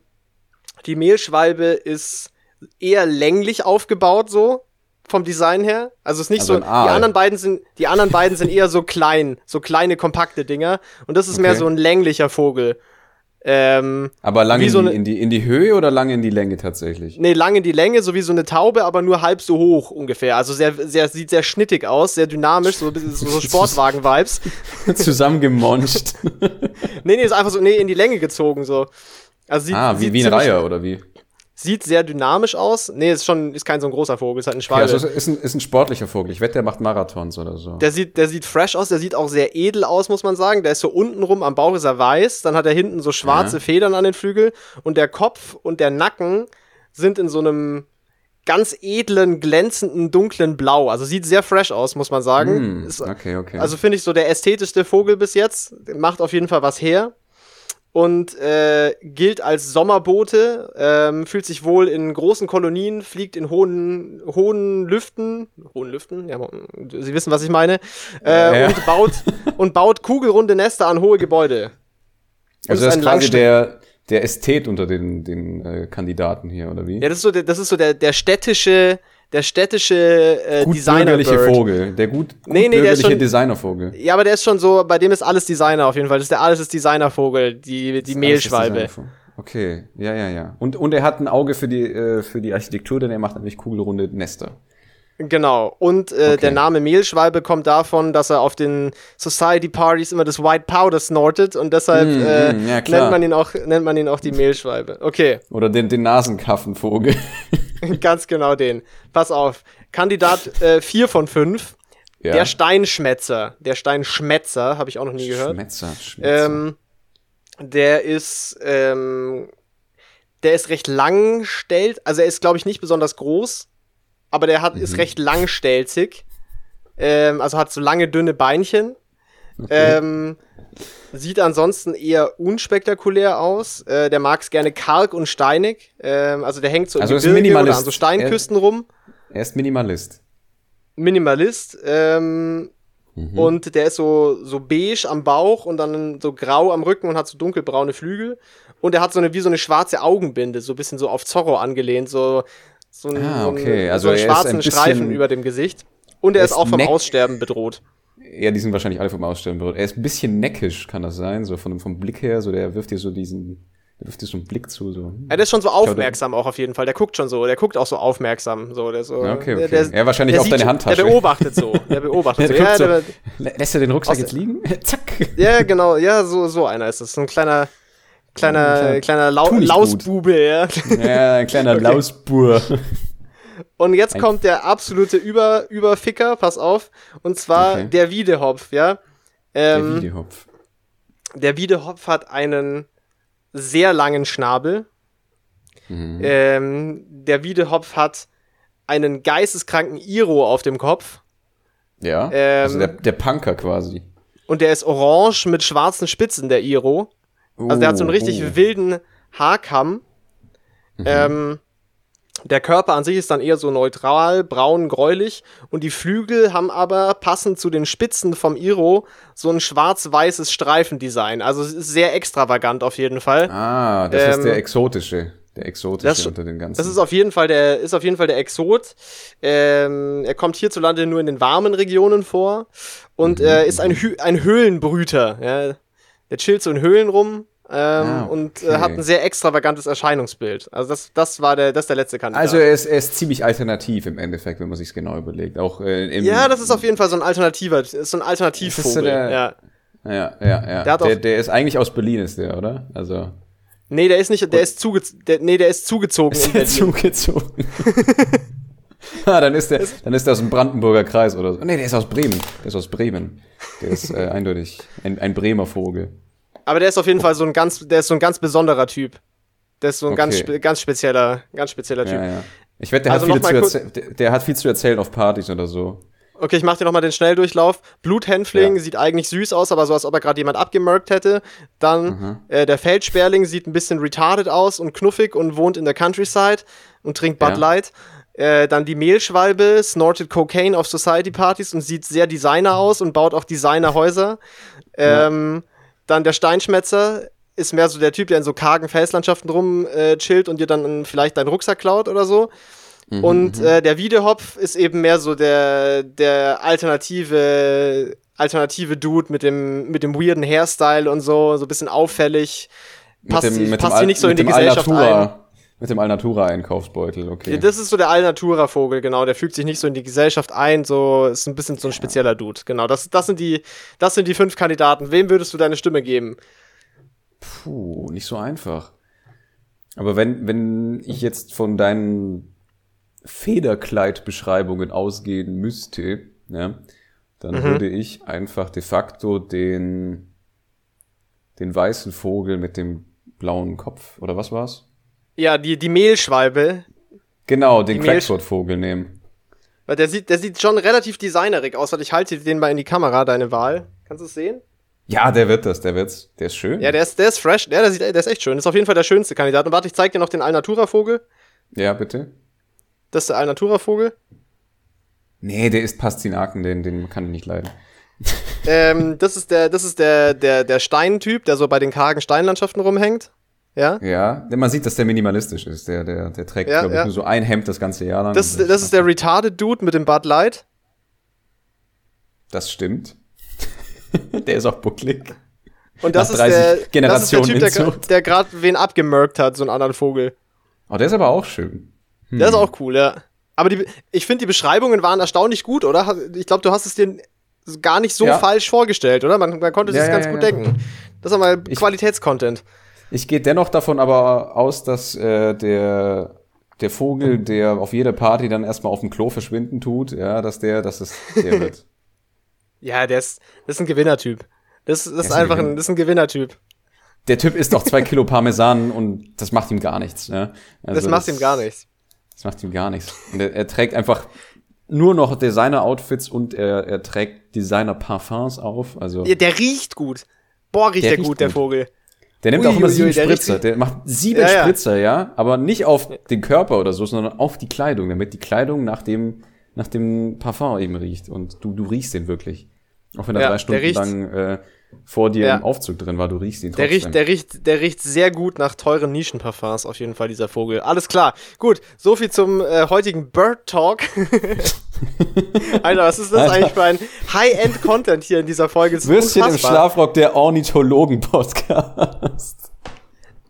die Mehlschwalbe ist eher länglich aufgebaut, so vom Design her. Also ist nicht Also so. Die anderen beiden sind, die anderen beiden sind eher so klein, so kleine kompakte Dinger. Und das ist mehr Okay. so ein länglicher Vogel. Ähm, Aber lang in, so die, eine- in, die, in die Höhe oder lang in die Länge tatsächlich? nee, lang in die Länge, so wie so eine Taube, aber nur halb so hoch ungefähr. Also sehr, sehr, sieht sehr schnittig aus, sehr dynamisch, so, ein bisschen so, Sportwagen-Vibes. Zusammengemonscht. Nee, nee, ist einfach so, nee, in die Länge gezogen, so. Also sieht, ah, wie, sieht wie ein Reiher oder wie? Sieht sehr dynamisch aus. Nee, ist schon, ist kein so ein großer Vogel, ist halt ein Okay, Schwalbe. also ist ein, ist ein sportlicher Vogel. Ich wette, der macht Marathons oder so. der sieht, der sieht fresh aus, der sieht auch sehr edel aus, muss man sagen. Der ist so untenrum, am Bauch ist er weiß, dann hat er hinten so schwarze Ja. Federn an den Flügel und der Kopf und der Nacken sind in so einem ganz edlen, glänzenden, dunklen Blau. Also sieht sehr fresh aus, muss man sagen. Ist, okay, okay. Also finde ich so der ästhetischste Vogel bis jetzt. Macht auf jeden Fall was her. Und äh, gilt als Sommerbote, ähm, fühlt sich wohl in großen Kolonien, fliegt in hohen, hohen Lüften, hohen Lüften, ja, Sie wissen, was ich meine, äh, Ja. und baut und baut kugelrunde Nester an hohe Gebäude. Und also ist das ein ist quasi Langste- der, der Ästhet unter den, den äh, Kandidaten hier, oder wie? Ja, das ist so der, das ist so der, der städtische, der städtische äh, gut Designer bürgerliche Bird. Vogel. Der gut, gut Nee, nee, der ist schon- Designervogel. Ja, aber der ist schon so, bei dem ist alles Designer auf jeden Fall. Das ist der alles ist Designervogel, die, die Mehlschwalbe. Okay, ja, ja, ja. Und, und er hat ein Auge für die, äh, für die Architektur, denn er macht nämlich kugelrunde Nester. Genau. Und äh, Okay. der Name Mehlschwalbe kommt davon, dass er auf den Society Parties immer das White Powder snortet und deshalb Mm, äh, mm, ja, nennt man ihn auch nennt man ihn auch die Mehlschwalbe. Okay, Oder den, den Nasenkaffenvogel. ganz genau den. Pass auf. Kandidat äh, 4 von 5. ja. Der Steinschmätzer. Der Steinschmätzer, habe ich auch noch nie gehört. Schmetzer, Schmetzer. Ähm, der ist, ähm, der ist recht langstellt. Also er ist, glaube ich, nicht besonders groß, aber der hat, Mhm. ist recht langstelzig. Ähm, also hat so lange, dünne Beinchen. Okay. Ähm, sieht ansonsten eher unspektakulär aus. Äh, der mag es gerne karg und steinig. Ähm, also der hängt so Also im Gebirge oder an so Steinküsten rum. er ist Minimalist. Minimalist. Ähm, Mhm. und der ist so, so beige am Bauch und dann so grau am Rücken und hat so dunkelbraune Flügel. Und er hat so eine, wie so eine schwarze Augenbinde, so ein bisschen so auf Zorro angelehnt, so, so, ein, Ah, so, einen- okay. Also so einen er schwarzen ein Streifen über dem Gesicht. Und er ist auch vom Aussterben bedroht. Ja, die sind wahrscheinlich alle vom Ausstellen berührt. Er ist ein bisschen neckisch, kann das sein, so von, vom Blick her, so der wirft dir so diesen, der wirft dir so einen Blick zu, so. Ja, der ist schon so aufmerksam auch auf jeden Fall. Der guckt schon so, der guckt auch so aufmerksam. So, der so, Ja, okay, der- okay. Der, Ja, wahrscheinlich der auf deine Handtasche. Der beobachtet so. Der beobachtet Der so. Ja, so, lässt er den Rucksack jetzt liegen? Zack. ja, genau. Ja, so, so einer ist das. So ein kleiner, kleiner, kleiner Lau Lausbube, ja. Ja, ein kleiner Okay. Lausbur. Und jetzt Ein- kommt der absolute Über Überficker, pass auf. Und zwar Okay. der Wiedehopf, ja. Der Ähm, Wiedehopf. der Wiedehopf hat einen sehr langen Schnabel. Mhm. Ähm, der Wiedehopf hat einen geisteskranken Iro auf dem Kopf. Ja. Ähm, also der, der Punker quasi. Und der ist orange mit schwarzen Spitzen, der Iro. Also der hat so einen richtig Uh, wilden Haarkamm. Ähm, der Körper an sich ist dann eher so neutral, braun, gräulich. Und die Flügel haben aber passend zu den Spitzen vom Iro so ein schwarz-weißes Streifendesign. Also es ist sehr extravagant auf jeden Fall. Ah, das Ähm, ist der exotische. Der exotische das- unter den ganzen. Das ist auf jeden Fall der, ist auf jeden Fall der Exot. Ähm, er kommt hierzulande nur in den warmen Regionen vor und äh, ist ein, Hü ein Höhlenbrüter. Ja. Der chillt so in Höhlen rum ähm, Ah, und äh, okay. hat ein sehr extravagantes Erscheinungsbild. Also das, das war der, das ist der letzte Kandidat. also er ist, er ist ziemlich alternativ im Endeffekt, wenn man sich genau überlegt. Auch äh, ja, das ist auf jeden Fall so ein alternativer, ist so ein Das ist Alternativvogel. so der- ja. Ja, ja, ja. Der Der, der, ist eigentlich aus Berlin, ist der, oder? Also. Nee, der ist nicht, der ist zuge der, nee, der ist zugezogen Ist der zugezogen? ah, dann ist der, dann ist der aus dem Brandenburger Kreis oder so. Nee, der ist aus Bremen. Der ist aus Bremen. Der ist äh, eindeutig ein, ein Bremer Vogel. Aber der ist auf jeden Fall so ein ganz, der ist so ein ganz besonderer Typ. Der ist so ein ganz, Okay. spe ganz spezieller, ganz spezieller Typ. Ja, ja. Ich wette, der, Also hat viel zu der, der hat viel zu erzählen auf Partys oder so. Okay, ich mach dir nochmal den Schnelldurchlauf. Bluthänfling Ja. sieht eigentlich süß aus, aber so, als ob er gerade jemand abgemerkt hätte. Dann Mhm. äh, der Feldsperling sieht ein bisschen retarded aus und knuffig und wohnt in der Countryside und trinkt Bud Ja. Light. Äh, dann die Mehlschwalbe snortet Cocaine auf Society-Partys und sieht sehr Designer aus und baut auch Designerhäuser. Ähm, Dann der Steinschmetzer ist mehr so der Typ, der in so kargen Felslandschaften rum äh, chillt und dir dann vielleicht deinen Rucksack klaut oder so. Mhm, Und äh, der Wiedehopf ist eben mehr so der, der alternative, alternative Dude mit dem, mit dem weirden Hairstyle und so, so ein bisschen auffällig. Passt, passt hier nicht so in die dem Gesellschaft ein. Mit dem Alnatura-Einkaufsbeutel, okay. Ja, Das ist so der Alnatura-Vogel, genau. Der fügt sich nicht so in die Gesellschaft ein, so ist ein bisschen so ein spezieller Dude. Genau, das, das, sind die, das sind die fünf Kandidaten. Wem würdest du deine Stimme geben? Puh, nicht so einfach. Aber wenn, wenn ich jetzt von deinen Federkleidbeschreibungen ausgehen müsste, ja, dann Mhm. würde ich einfach de facto den, den weißen Vogel mit dem blauen Kopf, oder was war's? Ja, die, die Mehlschwalbe. Genau, den Crackfoot-Vogel nehmen. Weil der sieht, der sieht schon relativ designerig aus. Warte, ich halte den mal in die Kamera, deine Wahl. Kannst du es sehen? Ja, der wird das, der wird's. Der ist schön. Ja, der ist, der ist fresh. Ja, der, sieht, der ist echt schön. Das ist auf jeden Fall der schönste Kandidat. Und warte, ich zeig dir noch den Alnatura-Vogel. ja, bitte. Das ist der Alnatura-Vogel. Nee, der ist Pastinaken, den, den kann ich nicht leiden. ähm, das ist der, das ist der, der, der Steintyp, der so bei den kargen Steinlandschaften rumhängt. Ja. Ja, denn man sieht, dass der minimalistisch ist. Der, der, der trägt, Ja, glaube ich, ja. nur so ein Hemd das ganze Jahr lang. Das, das ist der retarded Dude mit dem Bud Light. Das stimmt. der ist auch bucklig. Und das ist 30 der, das ist der Generationen Typ, der, Inzucht. der gerade wen abgemerkt hat, so einen anderen Vogel. Oh, der ist aber auch schön. Der Hm. ist auch cool, ja. Aber die, ich finde, die Beschreibungen waren erstaunlich gut, oder? Ich glaube, du hast es dir gar nicht so Ja. falsch vorgestellt, oder? Man, man konnte Ja, sich ja, ganz ja, gut ja. denken. Das ist einmal Ich- Qualitätscontent. Ich gehe dennoch davon aber aus, dass äh, der, der Vogel, der auf jeder Party dann erstmal auf dem Klo verschwinden tut, ja, dass der, dass es der wird. Ja, der ist, das ist ein Gewinnertyp. Das, das ist ist ein einfach Gewinner. ein, das ist ein Gewinnertyp. Der Typ isst doch zwei Kilo Parmesan und das macht ihm gar nichts. Ja? Also Das macht ihm gar nichts. Das macht ihm gar nichts. Und er, er trägt einfach nur noch Designer-Outfits und er, er trägt Designer-Parfums auf. Also Ja, der riecht gut. Boah, riecht Der der, riecht gut, der gut. Vogel. Der nimmt Ui, auch immer ui, sieben ui, der Spritzer. gut. Der macht sieben Ja. Spritzer, ja, aber nicht auf den Körper oder so, sondern auf die Kleidung, damit die Kleidung nach dem, nach dem Parfum eben riecht. Und du, du riechst den wirklich. Auch wenn er Ja, drei der Stunden lang äh, vor dir Ja. im Aufzug drin war, du riechst ihn Der trotzdem. riecht, der riecht, der riecht sehr gut nach teuren Nischenparfums, auf jeden Fall, dieser Vogel. Alles klar. Gut, so viel zum äh, heutigen Bird Talk. Alter, was ist das Alter. eigentlich für ein High-End-Content hier in dieser Folge? Das Würstchen im unfassbar. Schlafrock, der Ornithologen-Podcast.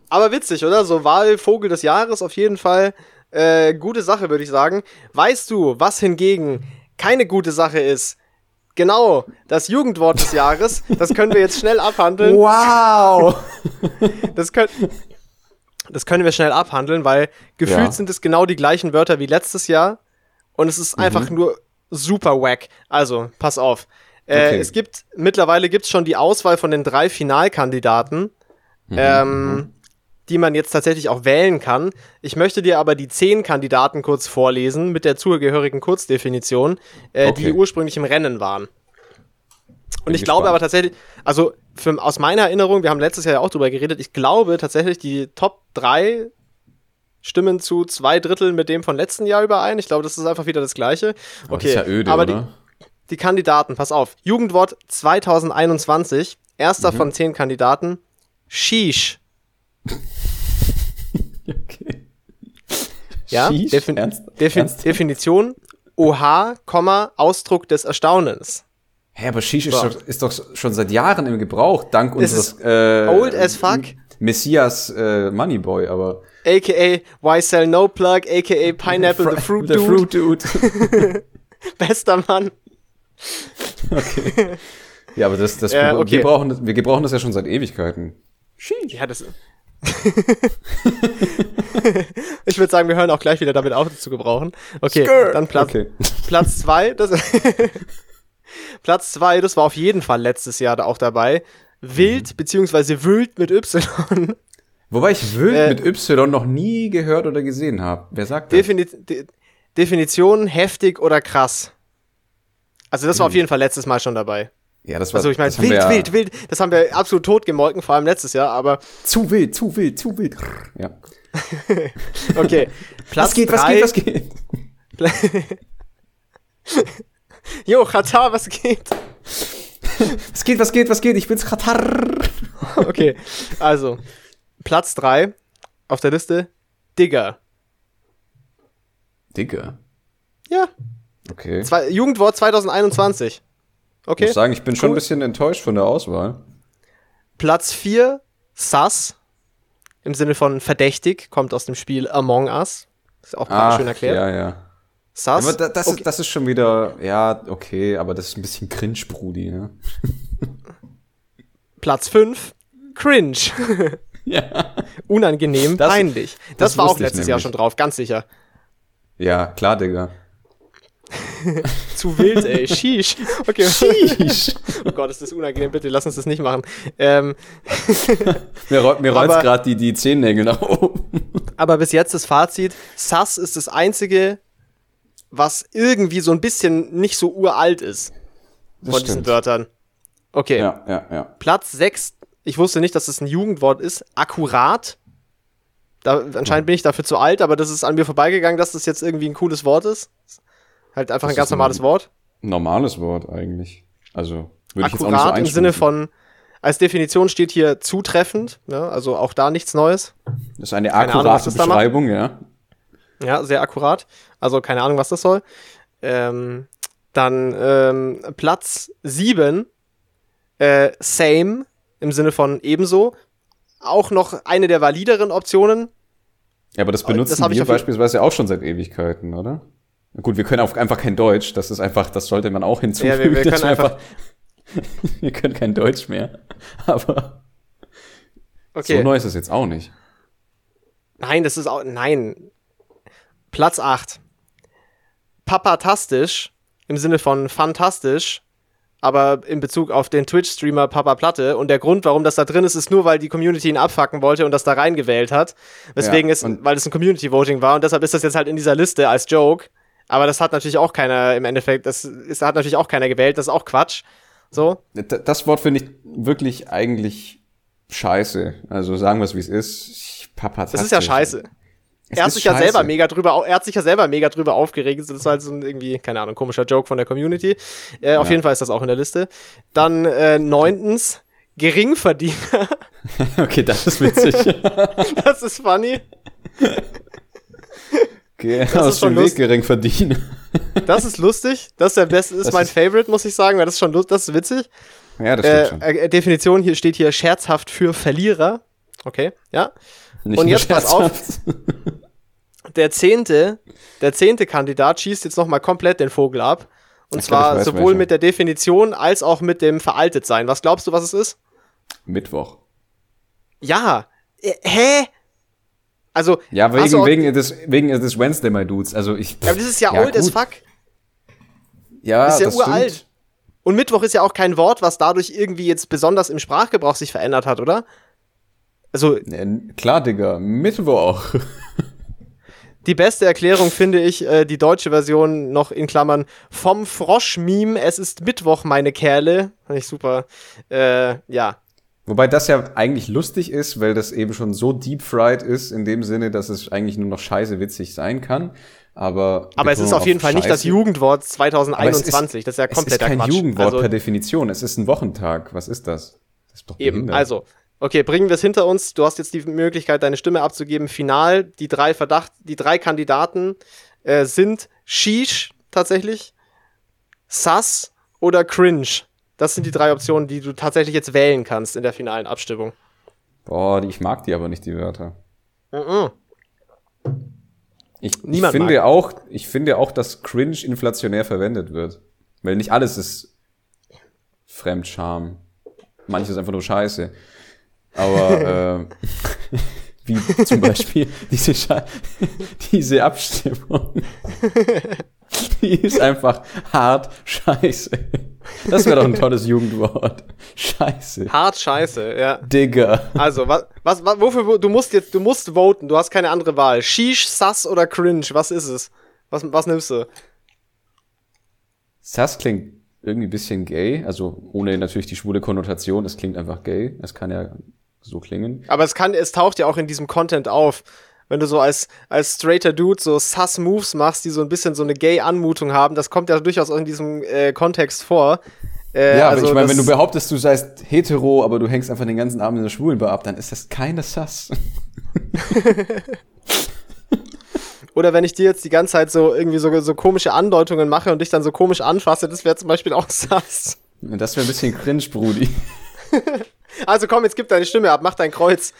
Aber witzig, oder? So Wahlvogel des Jahres auf jeden Fall. Äh, gute Sache, würde ich sagen. Weißt du, was hingegen keine gute Sache ist? Genau, das Jugendwort des Jahres. Das können wir jetzt schnell abhandeln. Wow! Das können, das können wir schnell abhandeln, weil gefühlt Ja. sind es genau die gleichen Wörter wie letztes Jahr. Und es ist einfach nur super wack. Also, pass auf. Äh, Okay. Es gibt, mittlerweile gibt es schon die Auswahl von den drei Finalkandidaten. ähm, die man jetzt tatsächlich auch wählen kann. Ich möchte dir aber die zehn Kandidaten kurz vorlesen mit der zugehörigen Kurzdefinition, äh, Okay. die ursprünglich im Rennen waren. Und Bin ich glaube aber tatsächlich, also für, aus meiner Erinnerung, wir haben letztes Jahr ja auch drüber geredet, ich glaube tatsächlich, die Top 3 stimmen zu zwei Dritteln mit dem von letzten Jahr überein. Ich glaube, das ist einfach wieder das Gleiche. Aber Okay, das ist ja öde, aber? Die, die Kandidaten, pass auf. Jugendwort 2021, Mhm. erster von zehn Kandidaten, Sheesh. Okay. Ja, Sheesh? Defin Ernst? Defin Ernst? Definition, Oha, Komma, Ausdruck des Erstaunens. Hä, aber Shish ist, So. doch, ist doch schon seit Jahren im Gebrauch, dank Es unseres äh, old as fuck. Messias äh, Moneyboy, aber AKA Why Sell No Plug, AKA Pineapple the Fruit the Dude. Fruit Dude. Bester Mann. okay. Ja, aber das, das Ja, wir, okay. wir, brauchen, das- wir gebrauchen das ja schon seit Ewigkeiten. Sheesh. Ja, das. ich würde sagen, wir hören auch gleich wieder damit auf, das zu gebrauchen. Okay, Skrr. dann Platz, Okay. Platz zwei. Das Platz zwei, das war auf jeden Fall letztes Jahr da auch dabei. Wild, beziehungsweise Wild mit Y. Wobei ich Wild Äh, mit Y noch nie gehört oder gesehen habe. Wer sagt das? Defini De Definition heftig oder krass. Also das war auf jeden Fall letztes Mal schon dabei. Ja, das war Also ich meine, wild, ja- wild, wild, das haben wir absolut tot gemolken, vor allem letztes Jahr, aber Zu wild, zu wild, zu wild. Ja. okay. Platz Was geht, was drei, geht, was geht? Jo, Katar, was geht? Was geht, was geht, was geht? Ich bin's Katar. Okay, also Platz 3 auf der Liste Digger. Digga. Ja, Okay. zwei, Jugendwort 2021. Ich Okay. muss sagen, ich bin schon Cool. ein bisschen enttäuscht von der Auswahl. Platz 4 Sus. Im Sinne von verdächtig, kommt aus dem Spiel Among Us. Ist auch gerade schön erklärt. ja, ja. Sus. Aber da, das, okay. ist, das ist schon wieder, ja, okay, aber das ist ein bisschen cringe, Brudi, ne? Platz 5 Cringe. Ja. Unangenehm, Das- peinlich. Das, das war auch letztes Jahr schon drauf, ganz sicher. Ja, klar, Digga. Zu wild, ey. Sheesh. Okay. Sheesh. Oh Gott, ist das unangenehm. Bitte lass uns das nicht machen. Ähm, Mir, roll- mir rollt Aber- gerade die, die Zehennägel nach oben. aber bis jetzt das Fazit: Sus ist das einzige, was irgendwie so ein bisschen nicht so uralt ist Das von diesen Wörtern. Okay. Ja, ja, ja. Platz 6. Ich wusste nicht, dass das ein Jugendwort ist. Akkurat. Da, anscheinend bin ich dafür zu alt, aber das ist an mir vorbeigegangen, dass das jetzt irgendwie ein cooles Wort ist. Halt einfach Das ein ganz ein- normales Wort. Normales Wort eigentlich. Also, würde ich jetzt auch nicht so Akkurat im Sinne von, als Definition steht hier zutreffend, ne? also auch da nichts Neues. Das ist eine Ahnung, akkurate macht. Beschreibung, ja. Ja, sehr akkurat. Also keine Ahnung, was das soll. Ähm, dann ähm, Platz 7, äh, same, im Sinne von ebenso. Auch noch eine der valideren Optionen. Ja, aber das benutzen das wir beispielsweise auch schon seit Ewigkeiten, oder? Gut, wir können auch einfach kein Deutsch. Das ist einfach, das sollte man auch hinzufügen. Ja, wir- wir können einfach- wir können kein Deutsch mehr. Aber Okay. so neu ist es jetzt auch nicht. Nein, das ist auch. Nein. Platz 8. Papatastisch im Sinne von fantastisch, aber in Bezug auf den Twitch-Streamer Papa Platte. Und der Grund, warum das da drin ist, ist nur, weil die Community ihn abfacken wollte und das da reingewählt hat. Weswegen Ja, es, und- weil es ein Community-Voting war und deshalb ist das jetzt halt in dieser Liste als Joke. Aber das hat natürlich auch keiner im Endeffekt, das ist, hat natürlich auch keiner gewählt, das ist auch Quatsch. So. Das Wort finde ich wirklich eigentlich scheiße. Also sagen wir es, wie es ist. Papa Das ist ja scheiße. Er hat sich ja scheiße. selber mega drüber, er hat sich ja selber mega drüber aufgeregt. Das ist halt so ein irgendwie, keine Ahnung, komischer Joke von der Community. Äh, Auf Ja. jeden Fall ist das auch in der Liste. Dann äh, neuntens, Geringverdiener. Okay, das ist witzig. das ist funny. Okay, ist aus schon dem Weg lustig. gering verdienen. Das ist lustig. Das ist der beste, ist Das mein ist- Favorite, muss ich sagen, weil das ist schon lust, das ist witzig. Ja, das Äh, stimmt schon. äh, Definition hier steht hier scherzhaft für Verlierer. Okay, ja. Nicht und jetzt pass auf. Der zehnte, der zehnte Kandidat schießt jetzt nochmal komplett den Vogel ab. Und Ich zwar weiß sowohl welcher. mit der Definition als auch mit dem Veraltetsein. Was glaubst du, was es ist? Mittwoch. Ja. Äh, hä? Also, Ja, wegen, auch- wegen, des, wegen des Wednesday, my dudes. Also ich. Ja, aber das ist ja, old as gut. fuck. Ja, Das ist ja das uralt. stimmt. Und Mittwoch ist ja auch kein Wort, was dadurch irgendwie jetzt besonders im Sprachgebrauch sich verändert hat, oder? Also Ja, klar, Digga, Mittwoch. die beste Erklärung finde ich äh, die deutsche Version noch in Klammern vom Frosch-Meme. Es ist Mittwoch, meine Kerle. Fand ich super. Äh, ja. Wobei das ja eigentlich lustig ist, weil das eben schon so deep fried ist, in dem Sinne, dass es eigentlich nur noch scheiße witzig sein kann. Aber, Aber es ist auf jeden Fall nicht das Scheiße. Jugendwort Aber es 2021. das ist ja Es ist kein Quatsch. Jugendwort also, per Definition. Es ist ein Wochentag. Was ist das? Das ist doch Eben, behindert. also. Okay, bringen wir es hinter uns. Du hast jetzt die Möglichkeit, deine Stimme abzugeben. Final, die drei Verdacht, die drei Kandidaten äh, sind Sheesh tatsächlich, Sass oder Cringe. Das sind die drei Optionen, die du tatsächlich jetzt wählen kannst in der finalen Abstimmung. Boah, ich mag die aber nicht, die Wörter. Mhm. Ich, ich Niemand finde mag. auch, ich finde auch, dass Cringe inflationär verwendet wird. Weil nicht alles ist Fremdscham. Manches ist einfach nur Scheiße. Aber äh, wie zum Beispiel diese, Sche diese Abstimmung. Die ist einfach hart scheiße. Das wäre doch ein tolles Jugendwort. Scheiße. Hart scheiße, ja. Digga. Also, was, was, was, wofür, wo- du musst jetzt, du musst voten, du hast keine andere Wahl. Sheesh, Sass oder Cringe, was ist es? Was, was nimmst du? Sass klingt irgendwie ein bisschen gay, also ohne natürlich die schwule Konnotation, es klingt einfach gay, es kann ja so klingen. Aber es kann, es taucht ja auch in diesem Content auf. Wenn du so als, als straighter Dude so sus Moves machst, die so ein bisschen so eine gay Anmutung haben, das kommt ja durchaus auch in diesem äh, Kontext vor. Äh, Ja, also ich meine, wenn du behauptest, du seist hetero, aber du hängst einfach den ganzen Abend in der Schwulenbar ab, dann ist das keine Sass. Oder wenn ich dir jetzt die ganze Zeit so irgendwie so, so komische Andeutungen mache und dich dann so komisch anfasse, das wäre zum Beispiel auch Sass. Das wäre ein bisschen cringe, Brudi. Also komm, jetzt gib deine Stimme ab, mach dein Kreuz.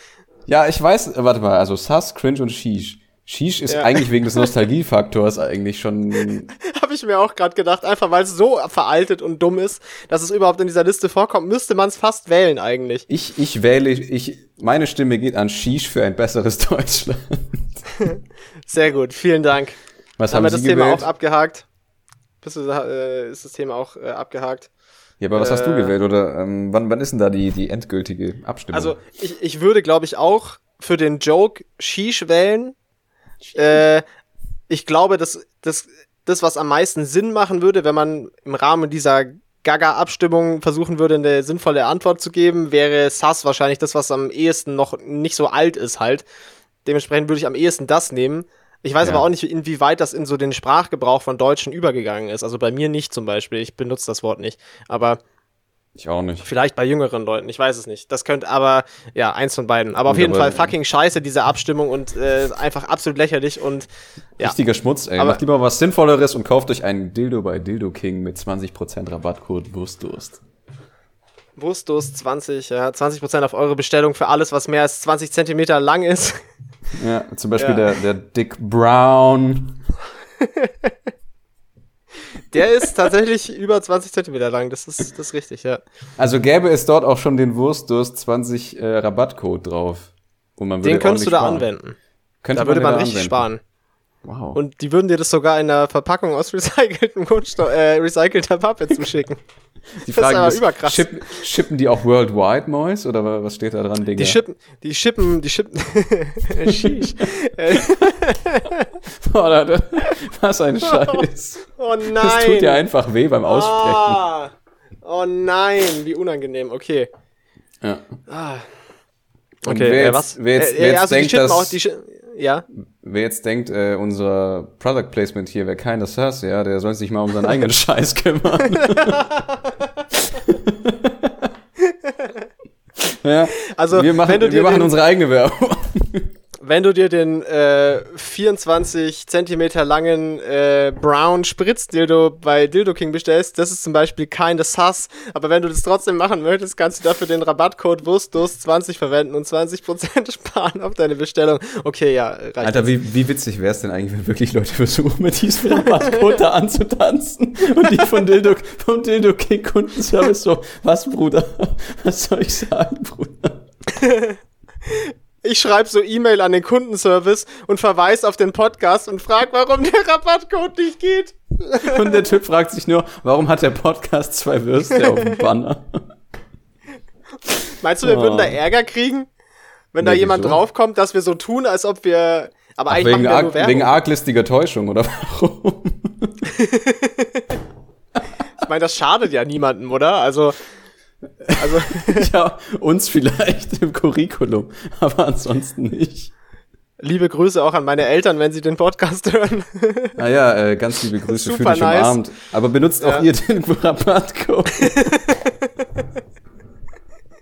Ja, ich weiß, warte mal, also Sass, Cringe und Sheesh. Sheesh ist Ja. eigentlich wegen des Nostalgiefaktors eigentlich schon. Habe ich mir auch gerade gedacht, einfach weil es so veraltet und dumm ist, dass es überhaupt in dieser Liste vorkommt, müsste man es fast wählen eigentlich. Ich, ich wähle, ich, meine Stimme geht an Sheesh für ein besseres Deutschland. Sehr gut, vielen Dank. Was Haben haben wir das Thema gewählt? auch abgehakt? Bist du, äh, ist das Thema auch äh, abgehakt? Ja, aber was hast du Äh, gewählt? Oder ähm, wann, wann ist denn da die, die endgültige Abstimmung? Also ich, ich würde, glaube ich, auch für den Joke Sheesh wählen. Äh, ich glaube, dass das, das, was am meisten Sinn machen würde, wenn man im Rahmen dieser Gaga-Abstimmung versuchen würde, eine sinnvolle Antwort zu geben, wäre Sass wahrscheinlich das, was am ehesten noch nicht so alt ist halt. Dementsprechend würde ich am ehesten das nehmen. Ich weiß Ja. aber auch nicht, inwieweit das in so den Sprachgebrauch von Deutschen übergegangen ist. Also bei mir nicht zum Beispiel. Ich benutze das Wort nicht. Aber ich auch nicht. Vielleicht bei jüngeren Leuten, ich weiß es nicht. Das könnte aber, ja, eins von beiden. Aber auf jeden aber- Fall fucking scheiße, diese Abstimmung und äh, einfach absolut lächerlich und ja. Richtiger Schmutz, ey. Aber- Macht lieber was Sinnvolleres und kauft euch einen Dildo bei Dildo King mit 20% Rabattcode Wurstdurst. Wurstdurst 20, ja, 20% auf eure Bestellung für alles, was mehr als 20 Zentimeter lang ist. Ja, zum Beispiel Ja. der, der Dick Brown. Der ist tatsächlich über 20 Zentimeter lang, das ist, das ist richtig, ja. Also gäbe es dort auch schon den Wurstdurst 20 äh, Rabattcode drauf. Und man würde Den könntest du da sparen. anwenden. Könnte Da würde man da richtig anwenden. sparen. Wow. Und die würden dir das sogar in einer Verpackung aus recyceltem Kunststoff, äh, recycelter Pappe zuschicken. Die das ist aber ist, überkrass. Shippen, shippen die auch worldwide, Mois? Oder wa- was steht da dran, Digga? Die schippen, die schippen, die schippen, Sheesh. Äh, Boah, was ein Scheiß. Oh nein. Das tut dir einfach weh beim Aussprechen. Ah. Oh nein, wie unangenehm. Okay. Ja. Und Okay, wer äh, jetzt, was? Wer jetzt, Äh, wer äh, jetzt also denkt, schippen dass, auch, ja. Wer jetzt denkt, äh, unser Product Placement hier wäre kein Sass, ja, der soll sich mal um seinen eigenen Scheiß kümmern. ja, Also, wir machen, wir machen unsere eigene Werbung. Wenn du dir den äh, 24 Zentimeter langen äh, Brown Spritzdildo bei Dildo King bestellst, das ist zum Beispiel keine Sass. Aber wenn du das trotzdem machen möchtest, kannst du dafür den Rabattcode Wurstdurst20 verwenden und 20% sparen auf deine Bestellung. Okay, ja, reicht. Alter, wie, wie witzig wäre es denn eigentlich, wenn wirklich Leute versuchen, mit diesem Rabattcode da anzutanzen und die von Dildo, vom Dildo King Kundenservice so, was Bruder, was soll ich sagen, Bruder? Ich schreibe so E-Mail an den Kundenservice und verweise auf den Podcast und frage, warum der Rabattcode nicht geht. Und der Typ fragt sich nur, warum hat der Podcast zwei Würste auf dem Banner? Meinst du, wir Oh. würden da Ärger kriegen? wenn da Nee, jemand wieso? draufkommt, dass wir so tun, als ob wir. Aber Ach, eigentlich wegen, machen wir arg, wegen arglistiger Täuschung, oder warum? ich meine, das schadet ja niemandem, oder? Also. Also. ja, uns vielleicht im Curriculum, aber ansonsten nicht. Liebe Grüße auch an meine Eltern, wenn sie den Podcast hören. Naja, äh, ganz liebe Grüße, fühlt euch nice. umarmt. Aber benutzt auch Ja. ihr den Rabattcode.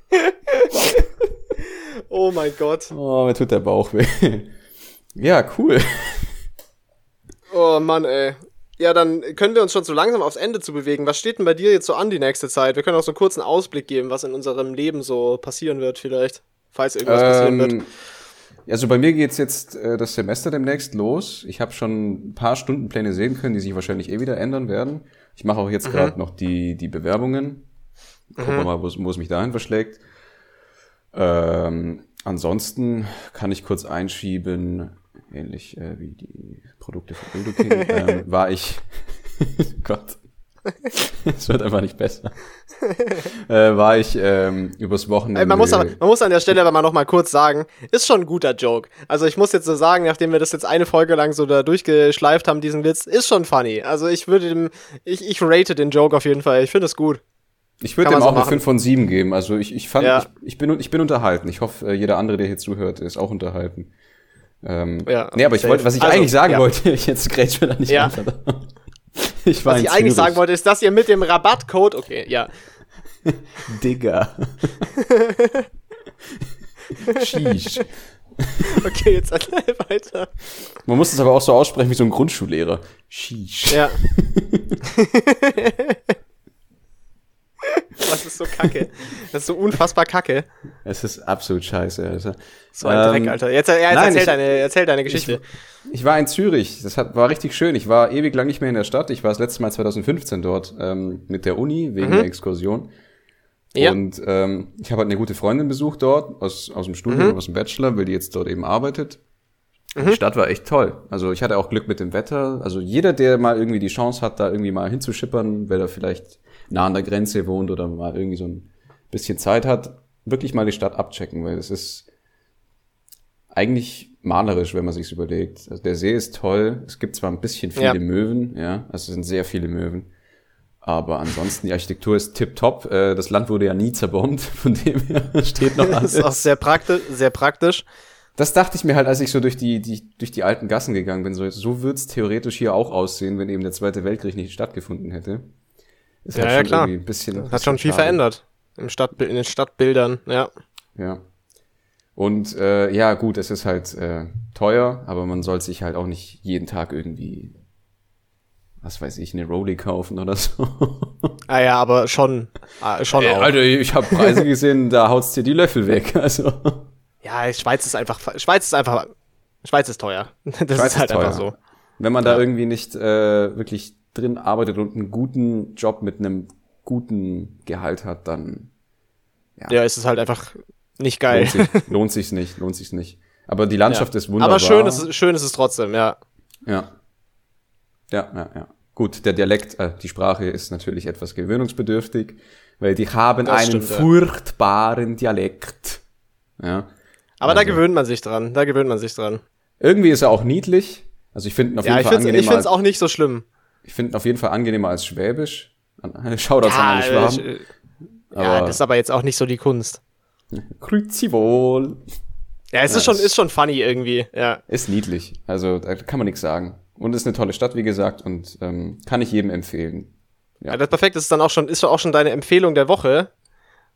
oh mein Gott. Oh, mir tut der Bauch weh. Ja, cool. Oh Mann, ey. Ja, dann können wir uns schon so langsam aufs Ende zu bewegen. Was steht denn bei dir jetzt so an die nächste Zeit? Wir können auch so einen kurzen Ausblick geben, was in unserem Leben so passieren wird, vielleicht. Falls irgendwas passieren wird. Ähm, also bei mir geht's jetzt äh, das Semester demnächst los. Ich habe schon ein paar Stundenpläne sehen können, die sich wahrscheinlich eh wieder ändern werden. Ich mache auch jetzt gerade noch die, die Bewerbungen. Gucken wir mal, wo es- wo es mich dahin verschlägt. Ähm, ansonsten kann ich kurz einschieben, ähnlich äh, wie die Produkte von Bildo King, ähm, war ich, Gott, es wird einfach nicht besser, äh, war ich ähm, übers Wochenende. Man, muss aber, man muss an der Stelle aber mal noch mal kurz sagen, ist schon ein guter Joke. Also ich muss jetzt so sagen, nachdem wir das jetzt eine Folge lang so da durchgeschleift haben, diesen Witz, ist schon funny. Also ich würde dem, ich, ich rate den Joke auf jeden Fall. Ich finde es gut. Ich würde dem auch eine machen. 5 von 7 geben. Also ich, ich fand, Ja. ich, ich, bin, ich bin unterhalten. Ich hoffe, äh, jeder andere, der hier zuhört, ist auch unterhalten. Ähm, Ja, nee, aber ich wollte, was ich Also, eigentlich sagen ja. wollte, jetzt grätsch mir da nicht Ja. Ich war Was ich eigentlich sagen wollte, ist, dass ihr mit dem Rabattcode, okay, ja. Digga. Sheesh. Okay, jetzt weiter. Man muss es aber auch so aussprechen wie so ein Grundschullehrer. Sheesh. Ja. Was ist so kacke? Das ist so unfassbar kacke. Es ist absolut scheiße, Alter. So ein Ähm, Dreck, Alter. Jetzt, ja, jetzt nein, erzähl, ich- deine, erzähl deine Geschichte. Ich war in Zürich. Das hat, war richtig schön. Ich war ewig lang nicht mehr in der Stadt. Ich war das letzte Mal 2015 dort ähm, mit der Uni wegen der Exkursion. Mhm. Ja. Und ähm, ich habe halt eine gute Freundin besucht dort aus, aus dem Studium, Mhm. aus dem Bachelor, weil die jetzt dort eben arbeitet. Die Stadt war echt toll. Also ich hatte auch Glück mit dem Wetter. Also jeder, der mal irgendwie die Chance hat, da irgendwie mal hinzuschippern, weil er vielleicht nah an der Grenze wohnt oder mal irgendwie so ein bisschen Zeit hat, wirklich mal die Stadt abchecken, weil es ist eigentlich malerisch, wenn man sich's überlegt. Also der See ist toll. Es gibt zwar ein bisschen viele Ja. Möwen, ja, also es sind sehr viele Möwen. Aber ansonsten, die Architektur ist tipptopp. Äh, Das Land wurde ja nie zerbombt, von dem her steht noch Das alles. ist auch sehr praktisch, sehr praktisch. Das dachte ich mir halt, als ich so durch die, die, durch die alten Gassen gegangen bin. So, so wird's theoretisch hier auch aussehen, wenn eben der Zweite Weltkrieg nicht stattgefunden hätte. Ist Ja, ja, klar. Ein bisschen, Hat bisschen schon viel schade. verändert. Im Stadtbild, in den Stadtbildern, ja. Ja. Und äh, ja, gut, es ist halt äh, teuer, aber man soll sich halt auch nicht jeden Tag irgendwie, was weiß ich, eine Rolli kaufen oder so. Ah ja, aber schon, ah, schon Äh, auch. Alter, ich habe Preise gesehen, da haut's dir die Löffel weg. Also Ja, Schweiz ist einfach, Schweiz ist einfach, Schweiz ist teuer. Das Schweiz ist halt ist teuer. einfach so. wenn man da Ja. irgendwie nicht äh, wirklich drin arbeitet und einen guten Job mit einem guten Gehalt hat, dann Ja, es ist halt einfach nicht geil. lohnt, sich, lohnt sich's nicht, lohnt sich's nicht. Aber die Landschaft ist wunderbar. Aber schön ist, es, schön ist es trotzdem, ja. Ja. Ja, ja, ja. Gut, der Dialekt, äh, die Sprache ist natürlich etwas gewöhnungsbedürftig, weil die haben Das einen stimmt, ja. furchtbaren Dialekt. Ja. Aber da Also- gewöhnt man sich dran. Da gewöhnt man sich dran. Irgendwie ist er auch niedlich. Also ich finde ihn auf Ja, jeden ich Fall finde ich find's als, auch nicht so schlimm. Ich finde auf jeden Fall angenehmer als Schwäbisch. Shoutouts an alle Ja, Schwaben. äh, ja, das ist aber jetzt auch nicht so die Kunst. Grüezi wohl. Ja, es Ja, ist schon, ist schon funny irgendwie, ja. Ist niedlich. Also da kann man nichts sagen. Und ist eine tolle Stadt, wie gesagt, und ähm, kann ich jedem empfehlen. ja. Das Perfekte ist dann auch schon, ist auch schon deine Empfehlung der Woche.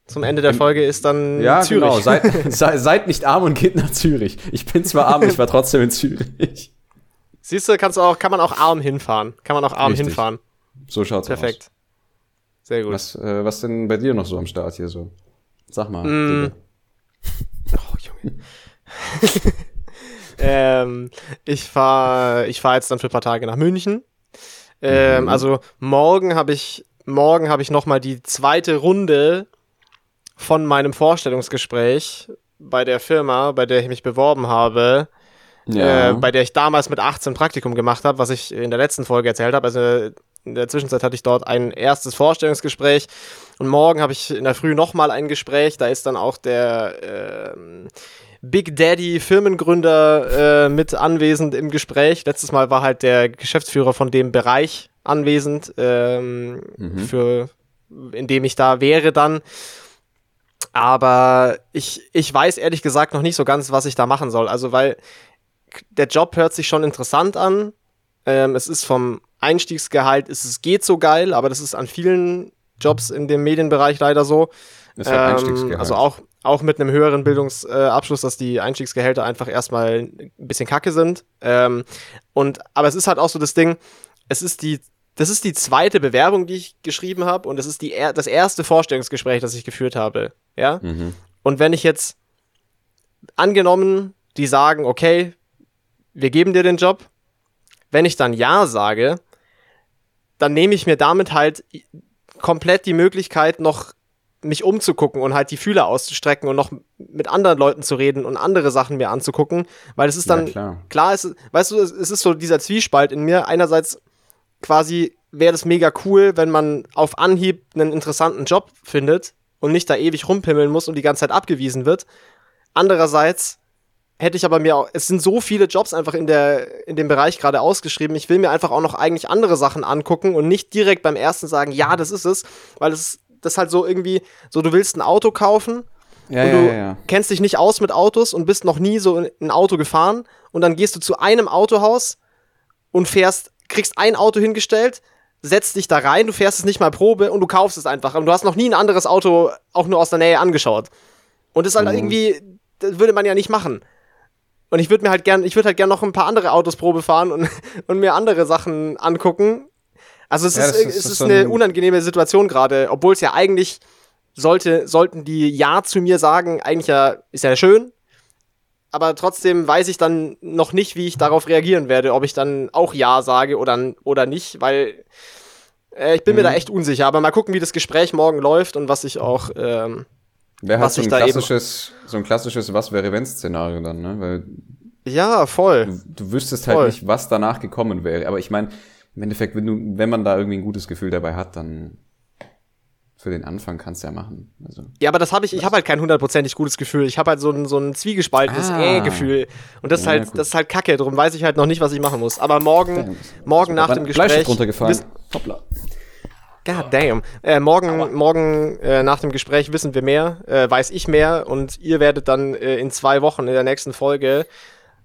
Zum Ende der Folge ist dann Ja, Zürich. genau. Seid, sei, seid nicht arm und geht nach Zürich. Ich bin zwar arm, ich war trotzdem in Zürich. Siehst du, kannst auch, kann man auch arm hinfahren. Kann man auch arm Richtig. hinfahren. So schaut's Perfekt. Sehr gut. aus. Was, äh, was denn bei dir noch so am Start hier so? Sag mal. Mm. Oh, Junge. ähm, ich fahre ich fahr jetzt dann für ein paar Tage nach München. Ähm, Mhm. Also morgen habe ich morgen habe ich noch mal die zweite Runde von meinem Vorstellungsgespräch bei der Firma, bei der ich mich beworben habe, Ja. äh, bei der ich damals mit 18 Praktikum gemacht habe, was ich in der letzten Folge erzählt habe. Also in der Zwischenzeit hatte ich dort ein erstes Vorstellungsgespräch und morgen habe ich in der Früh nochmal ein Gespräch. Da ist dann auch der äh, Big Daddy Firmengründer äh, mit anwesend im Gespräch. Letztes Mal war halt der Geschäftsführer von dem Bereich anwesend, ähm, mhm. für in dem ich da wäre dann. Aber ich, ich weiß ehrlich gesagt noch nicht so ganz, was ich da machen soll. Also, weil der Job hört sich schon interessant an. Ähm, es ist vom Einstiegsgehalt, es, es geht so geil, aber das ist an vielen Jobs in dem Medienbereich leider so. Ist halt ähm. Also auch, auch mit einem höheren Bildungsabschluss, äh, dass die Einstiegsgehälter einfach erstmal ein bisschen kacke sind. Ähm, und, aber es ist halt auch so das Ding, es ist die, das ist die zweite Bewerbung, die ich geschrieben habe und es ist die, das erste Vorstellungsgespräch, das ich geführt habe. Ja. Mhm. Und wenn ich jetzt angenommen, die sagen, okay, wir geben dir den Job. Wenn ich dann Ja sage, dann nehme ich mir damit halt komplett die Möglichkeit, noch mich umzugucken und halt die Fühler auszustrecken und noch mit anderen Leuten zu reden und andere Sachen mir anzugucken, weil es ist dann ja, klar. klar ist, weißt du, es ist so dieser Zwiespalt in mir. Einerseits quasi wäre das mega cool, wenn man auf Anhieb einen interessanten Job findet und nicht da ewig rumpimmeln muss und die ganze Zeit abgewiesen wird. Andererseits hätte ich aber mir auch, es sind so viele Jobs einfach in der, in dem Bereich gerade ausgeschrieben. Ich will mir einfach auch noch eigentlich andere Sachen angucken und nicht direkt beim ersten sagen, ja, das ist es, weil es, das halt so irgendwie, so du willst ein Auto kaufen ja, und du ja, ja. kennst dich nicht aus mit Autos und bist noch nie so ein Auto gefahren und dann gehst du zu einem Autohaus und fährst, kriegst ein Auto hingestellt, setzt dich da rein, du fährst es nicht mal Probe und du kaufst es einfach und du hast noch nie ein anderes Auto auch nur aus der Nähe angeschaut. Und das ist halt mhm. irgendwie, das würde man ja nicht machen. Und ich würde mir halt gern, ich würde halt gern noch ein paar andere Autos Probe fahren und, und mir andere Sachen angucken. Also es ja, ist, ist, es ist eine unangenehme Situation gerade, obwohl es ja eigentlich sollte, sollten die Ja zu mir sagen, eigentlich ja, ist ja schön. Aber trotzdem weiß ich dann noch nicht, wie ich darauf reagieren werde, ob ich dann auch Ja sage oder, oder nicht, weil äh, ich bin mhm. mir da echt unsicher. Aber mal gucken, wie das Gespräch morgen läuft und was ich auch ähm, Wäre halt so ein, klassisches, so ein klassisches Was-wäre-wenn-Szenario dann, ne? Weil ja, voll. Du, du wüsstest halt voll. nicht, was danach gekommen wäre. Aber ich meine, im Endeffekt, wenn, du, wenn man da irgendwie ein gutes Gefühl dabei hat, dann für den Anfang kannst du ja machen. Also, ja, aber das habe ich, ich habe halt kein hundertprozentig gutes Gefühl. Ich habe halt so ein, so ein zwiegespaltenes ah. Äh-Gefühl. Und das ist halt, gut. das ist halt kacke. Darum weiß ich halt noch nicht, was ich machen muss. Aber morgen, morgen nach dem Gespräch. runtergefallen. Hoppla. God damn. Äh, morgen morgen äh, nach dem Gespräch wissen wir mehr, äh, weiß ich mehr und ihr werdet dann äh, in zwei Wochen in der nächsten Folge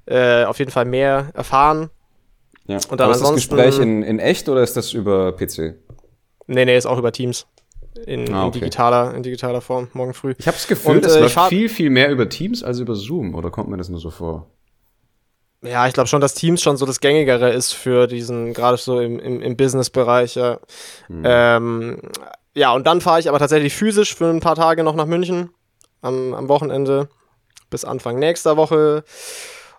äh, auf jeden Fall mehr erfahren. Ja. Und dann Aber ist das Gespräch in, in echt oder ist das über PC? Nee, nee, ist auch über Teams. In, ah, okay. in, digitaler, in digitaler Form, morgen früh. Ich habe das Gefühl, es äh, läuft viel, viel mehr über Teams als über Zoom, oder kommt mir das nur so vor? Ja, ich glaube schon, dass Teams schon so das Gängigere ist für diesen, gerade so im, im, im Business-Bereich. Ja. Hm. Ähm, ja, und dann fahre ich aber tatsächlich physisch für ein paar Tage noch nach München am, am Wochenende bis Anfang nächster Woche.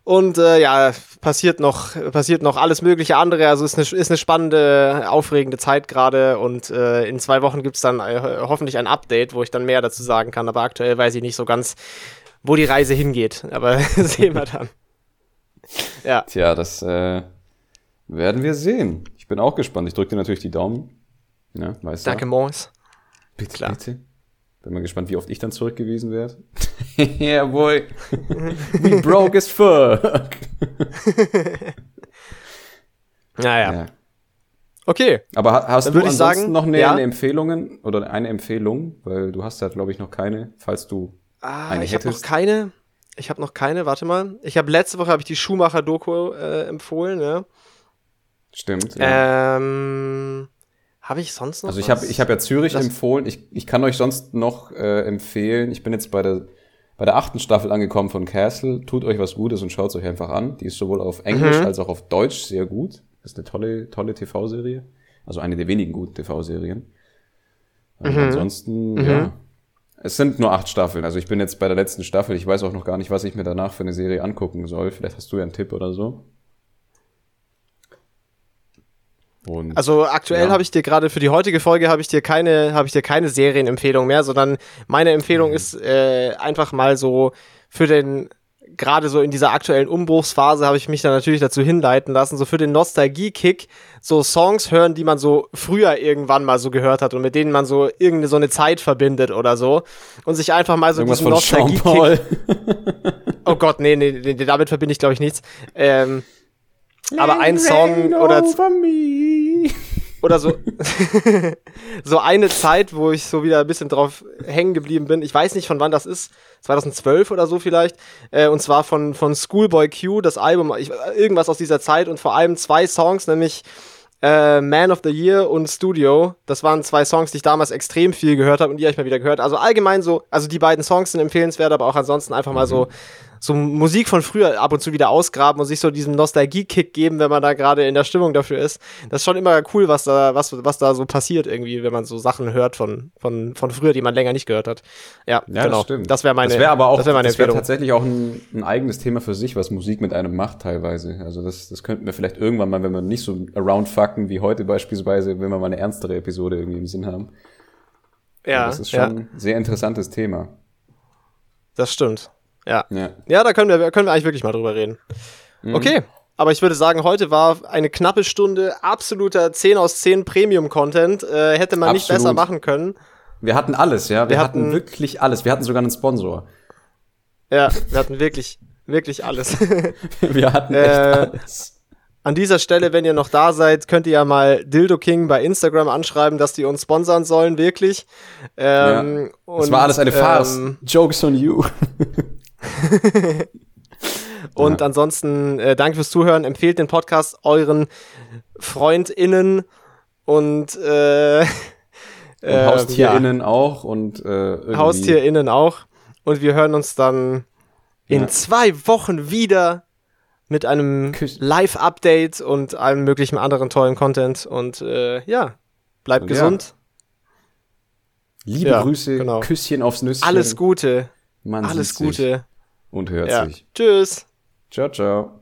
Und äh, ja, passiert noch, passiert noch alles mögliche andere. Also ist eine, ist eine spannende, aufregende Zeit gerade. Und äh, in zwei Wochen gibt's dann äh, hoffentlich ein Update, wo ich dann mehr dazu sagen kann. Aber aktuell weiß ich nicht so ganz, wo die Reise hingeht. Aber sehen wir dann. Ja. Tja, das äh, werden wir sehen. Ich bin auch gespannt. Ich drücke dir natürlich die Daumen. Ja, weißt Danke, Mons. Bitte, Klar. bitte. Bin mal gespannt, wie oft ich dann zurückgewiesen werde. yeah, boy. We broke as fuck. naja. Ja. Okay. Aber hast dann du ansonsten sagen, noch eine, ja? eine Empfehlungen oder eine Empfehlung? Weil du hast ja, glaube ich, noch keine, falls du ah, eine ich hättest. Ich habe noch keine. Ich habe noch keine, warte mal. Ich habe letzte Woche habe ich die Schumacher-Doku äh, empfohlen, ja. Stimmt. Ja. Ähm, habe ich sonst noch Also ich habe ich hab ja Zürich das empfohlen. Ich, ich kann euch sonst noch äh, empfehlen. Ich bin jetzt bei der bei der achten Staffel angekommen von Castle. Tut euch was Gutes und schaut es euch einfach an. Die ist sowohl auf Englisch mhm. als auch auf Deutsch sehr gut. Das ist eine tolle, tolle TV-Serie. Also eine der wenigen guten TV-Serien. Mhm. Ansonsten, mhm. ja. Es sind nur acht Staffeln. Also ich bin jetzt bei der letzten Staffel. Ich weiß auch noch gar nicht, was ich mir danach für eine Serie angucken soll. Vielleicht hast du ja einen Tipp oder so. Und, also aktuell ja. habe ich dir gerade für die heutige Folge habe ich dir keine habe ich dir keine Serienempfehlung mehr, sondern meine Empfehlung mhm. ist äh, einfach mal so für den gerade so in dieser aktuellen Umbruchsphase habe ich mich dann natürlich dazu hinleiten lassen, so für den Nostalgie-Kick so Songs hören, die man so früher irgendwann mal so gehört hat und mit denen man so irgendeine so eine Zeit verbindet oder so und sich einfach mal so Irgendwas diesen Nostalgie-Kick. Oh Gott, nee, nee, nee, damit verbinde ich glaube ich nichts. Ähm, aber ein Song oder. Oder so so eine Zeit, wo ich so wieder ein bisschen drauf hängen geblieben bin. Ich weiß nicht, von wann das ist. 2012 oder so vielleicht. Äh, und zwar von, von Schoolboy Q, das Album, ich, irgendwas aus dieser Zeit und vor allem zwei Songs, nämlich äh, Man of the Year und Studio. Das waren zwei Songs, die ich damals extrem viel gehört habe und die habe ich mal wieder gehört. Also allgemein so, also die beiden Songs sind empfehlenswert, aber auch ansonsten einfach mal so, so Musik von früher ab und zu wieder ausgraben und sich so diesen Nostalgie-Kick geben, wenn man da gerade in der Stimmung dafür ist. Das ist schon immer cool, was da, was, was da so passiert irgendwie, wenn man so Sachen hört von, von, von früher, die man länger nicht gehört hat. Ja, Ja, genau. das stimmt. Das wäre meine, das wäre aber auch, das wär wäre Empfehlung. tatsächlich auch ein, ein eigenes Thema für sich, was Musik mit einem macht teilweise. Also das, das könnten wir vielleicht irgendwann mal, wenn wir nicht so around fucken wie heute beispielsweise, wenn wir mal eine ernstere Episode irgendwie im Sinn haben. ja, das ist ja, schon ein sehr interessantes Thema. das stimmt. Ja. Ja. Ja, da können wir, können wir eigentlich wirklich mal drüber reden. Mhm. Okay. Aber ich würde sagen, heute war eine knappe Stunde absoluter 10 aus 10 Premium-Content. Äh, hätte man nicht Absolut. besser machen können. Wir hatten alles, ja. Wir, Wir hatten, hatten- wirklich alles. Wir hatten sogar einen Sponsor. Ja, wir hatten wirklich, wirklich alles. Wir hatten echt Äh, alles. An dieser Stelle, wenn ihr noch da seid, könnt ihr ja mal Dildo King bei Instagram anschreiben, dass die uns sponsern sollen, wirklich. Ähm, Das und, war alles eine Farce. ähm, Jokes on you. Und Ja. ansonsten äh, danke fürs Zuhören. Empfehlt den Podcast euren FreundInnen und äh, Und ähm, HaustierInnen auch und äh, ja, HaustierInnen auch. Und wir hören uns dann in Ja. zwei Wochen wieder mit einem Live-Update und allem möglichen anderen tollen Content. Und äh, ja, bleibt Und ja, gesund. Liebe Ja, Grüße, genau. Küsschen aufs Nüsschen. Alles Gute. Man Alles Gute. Und hört Ja. sich. Tschüss. Ciao, ciao.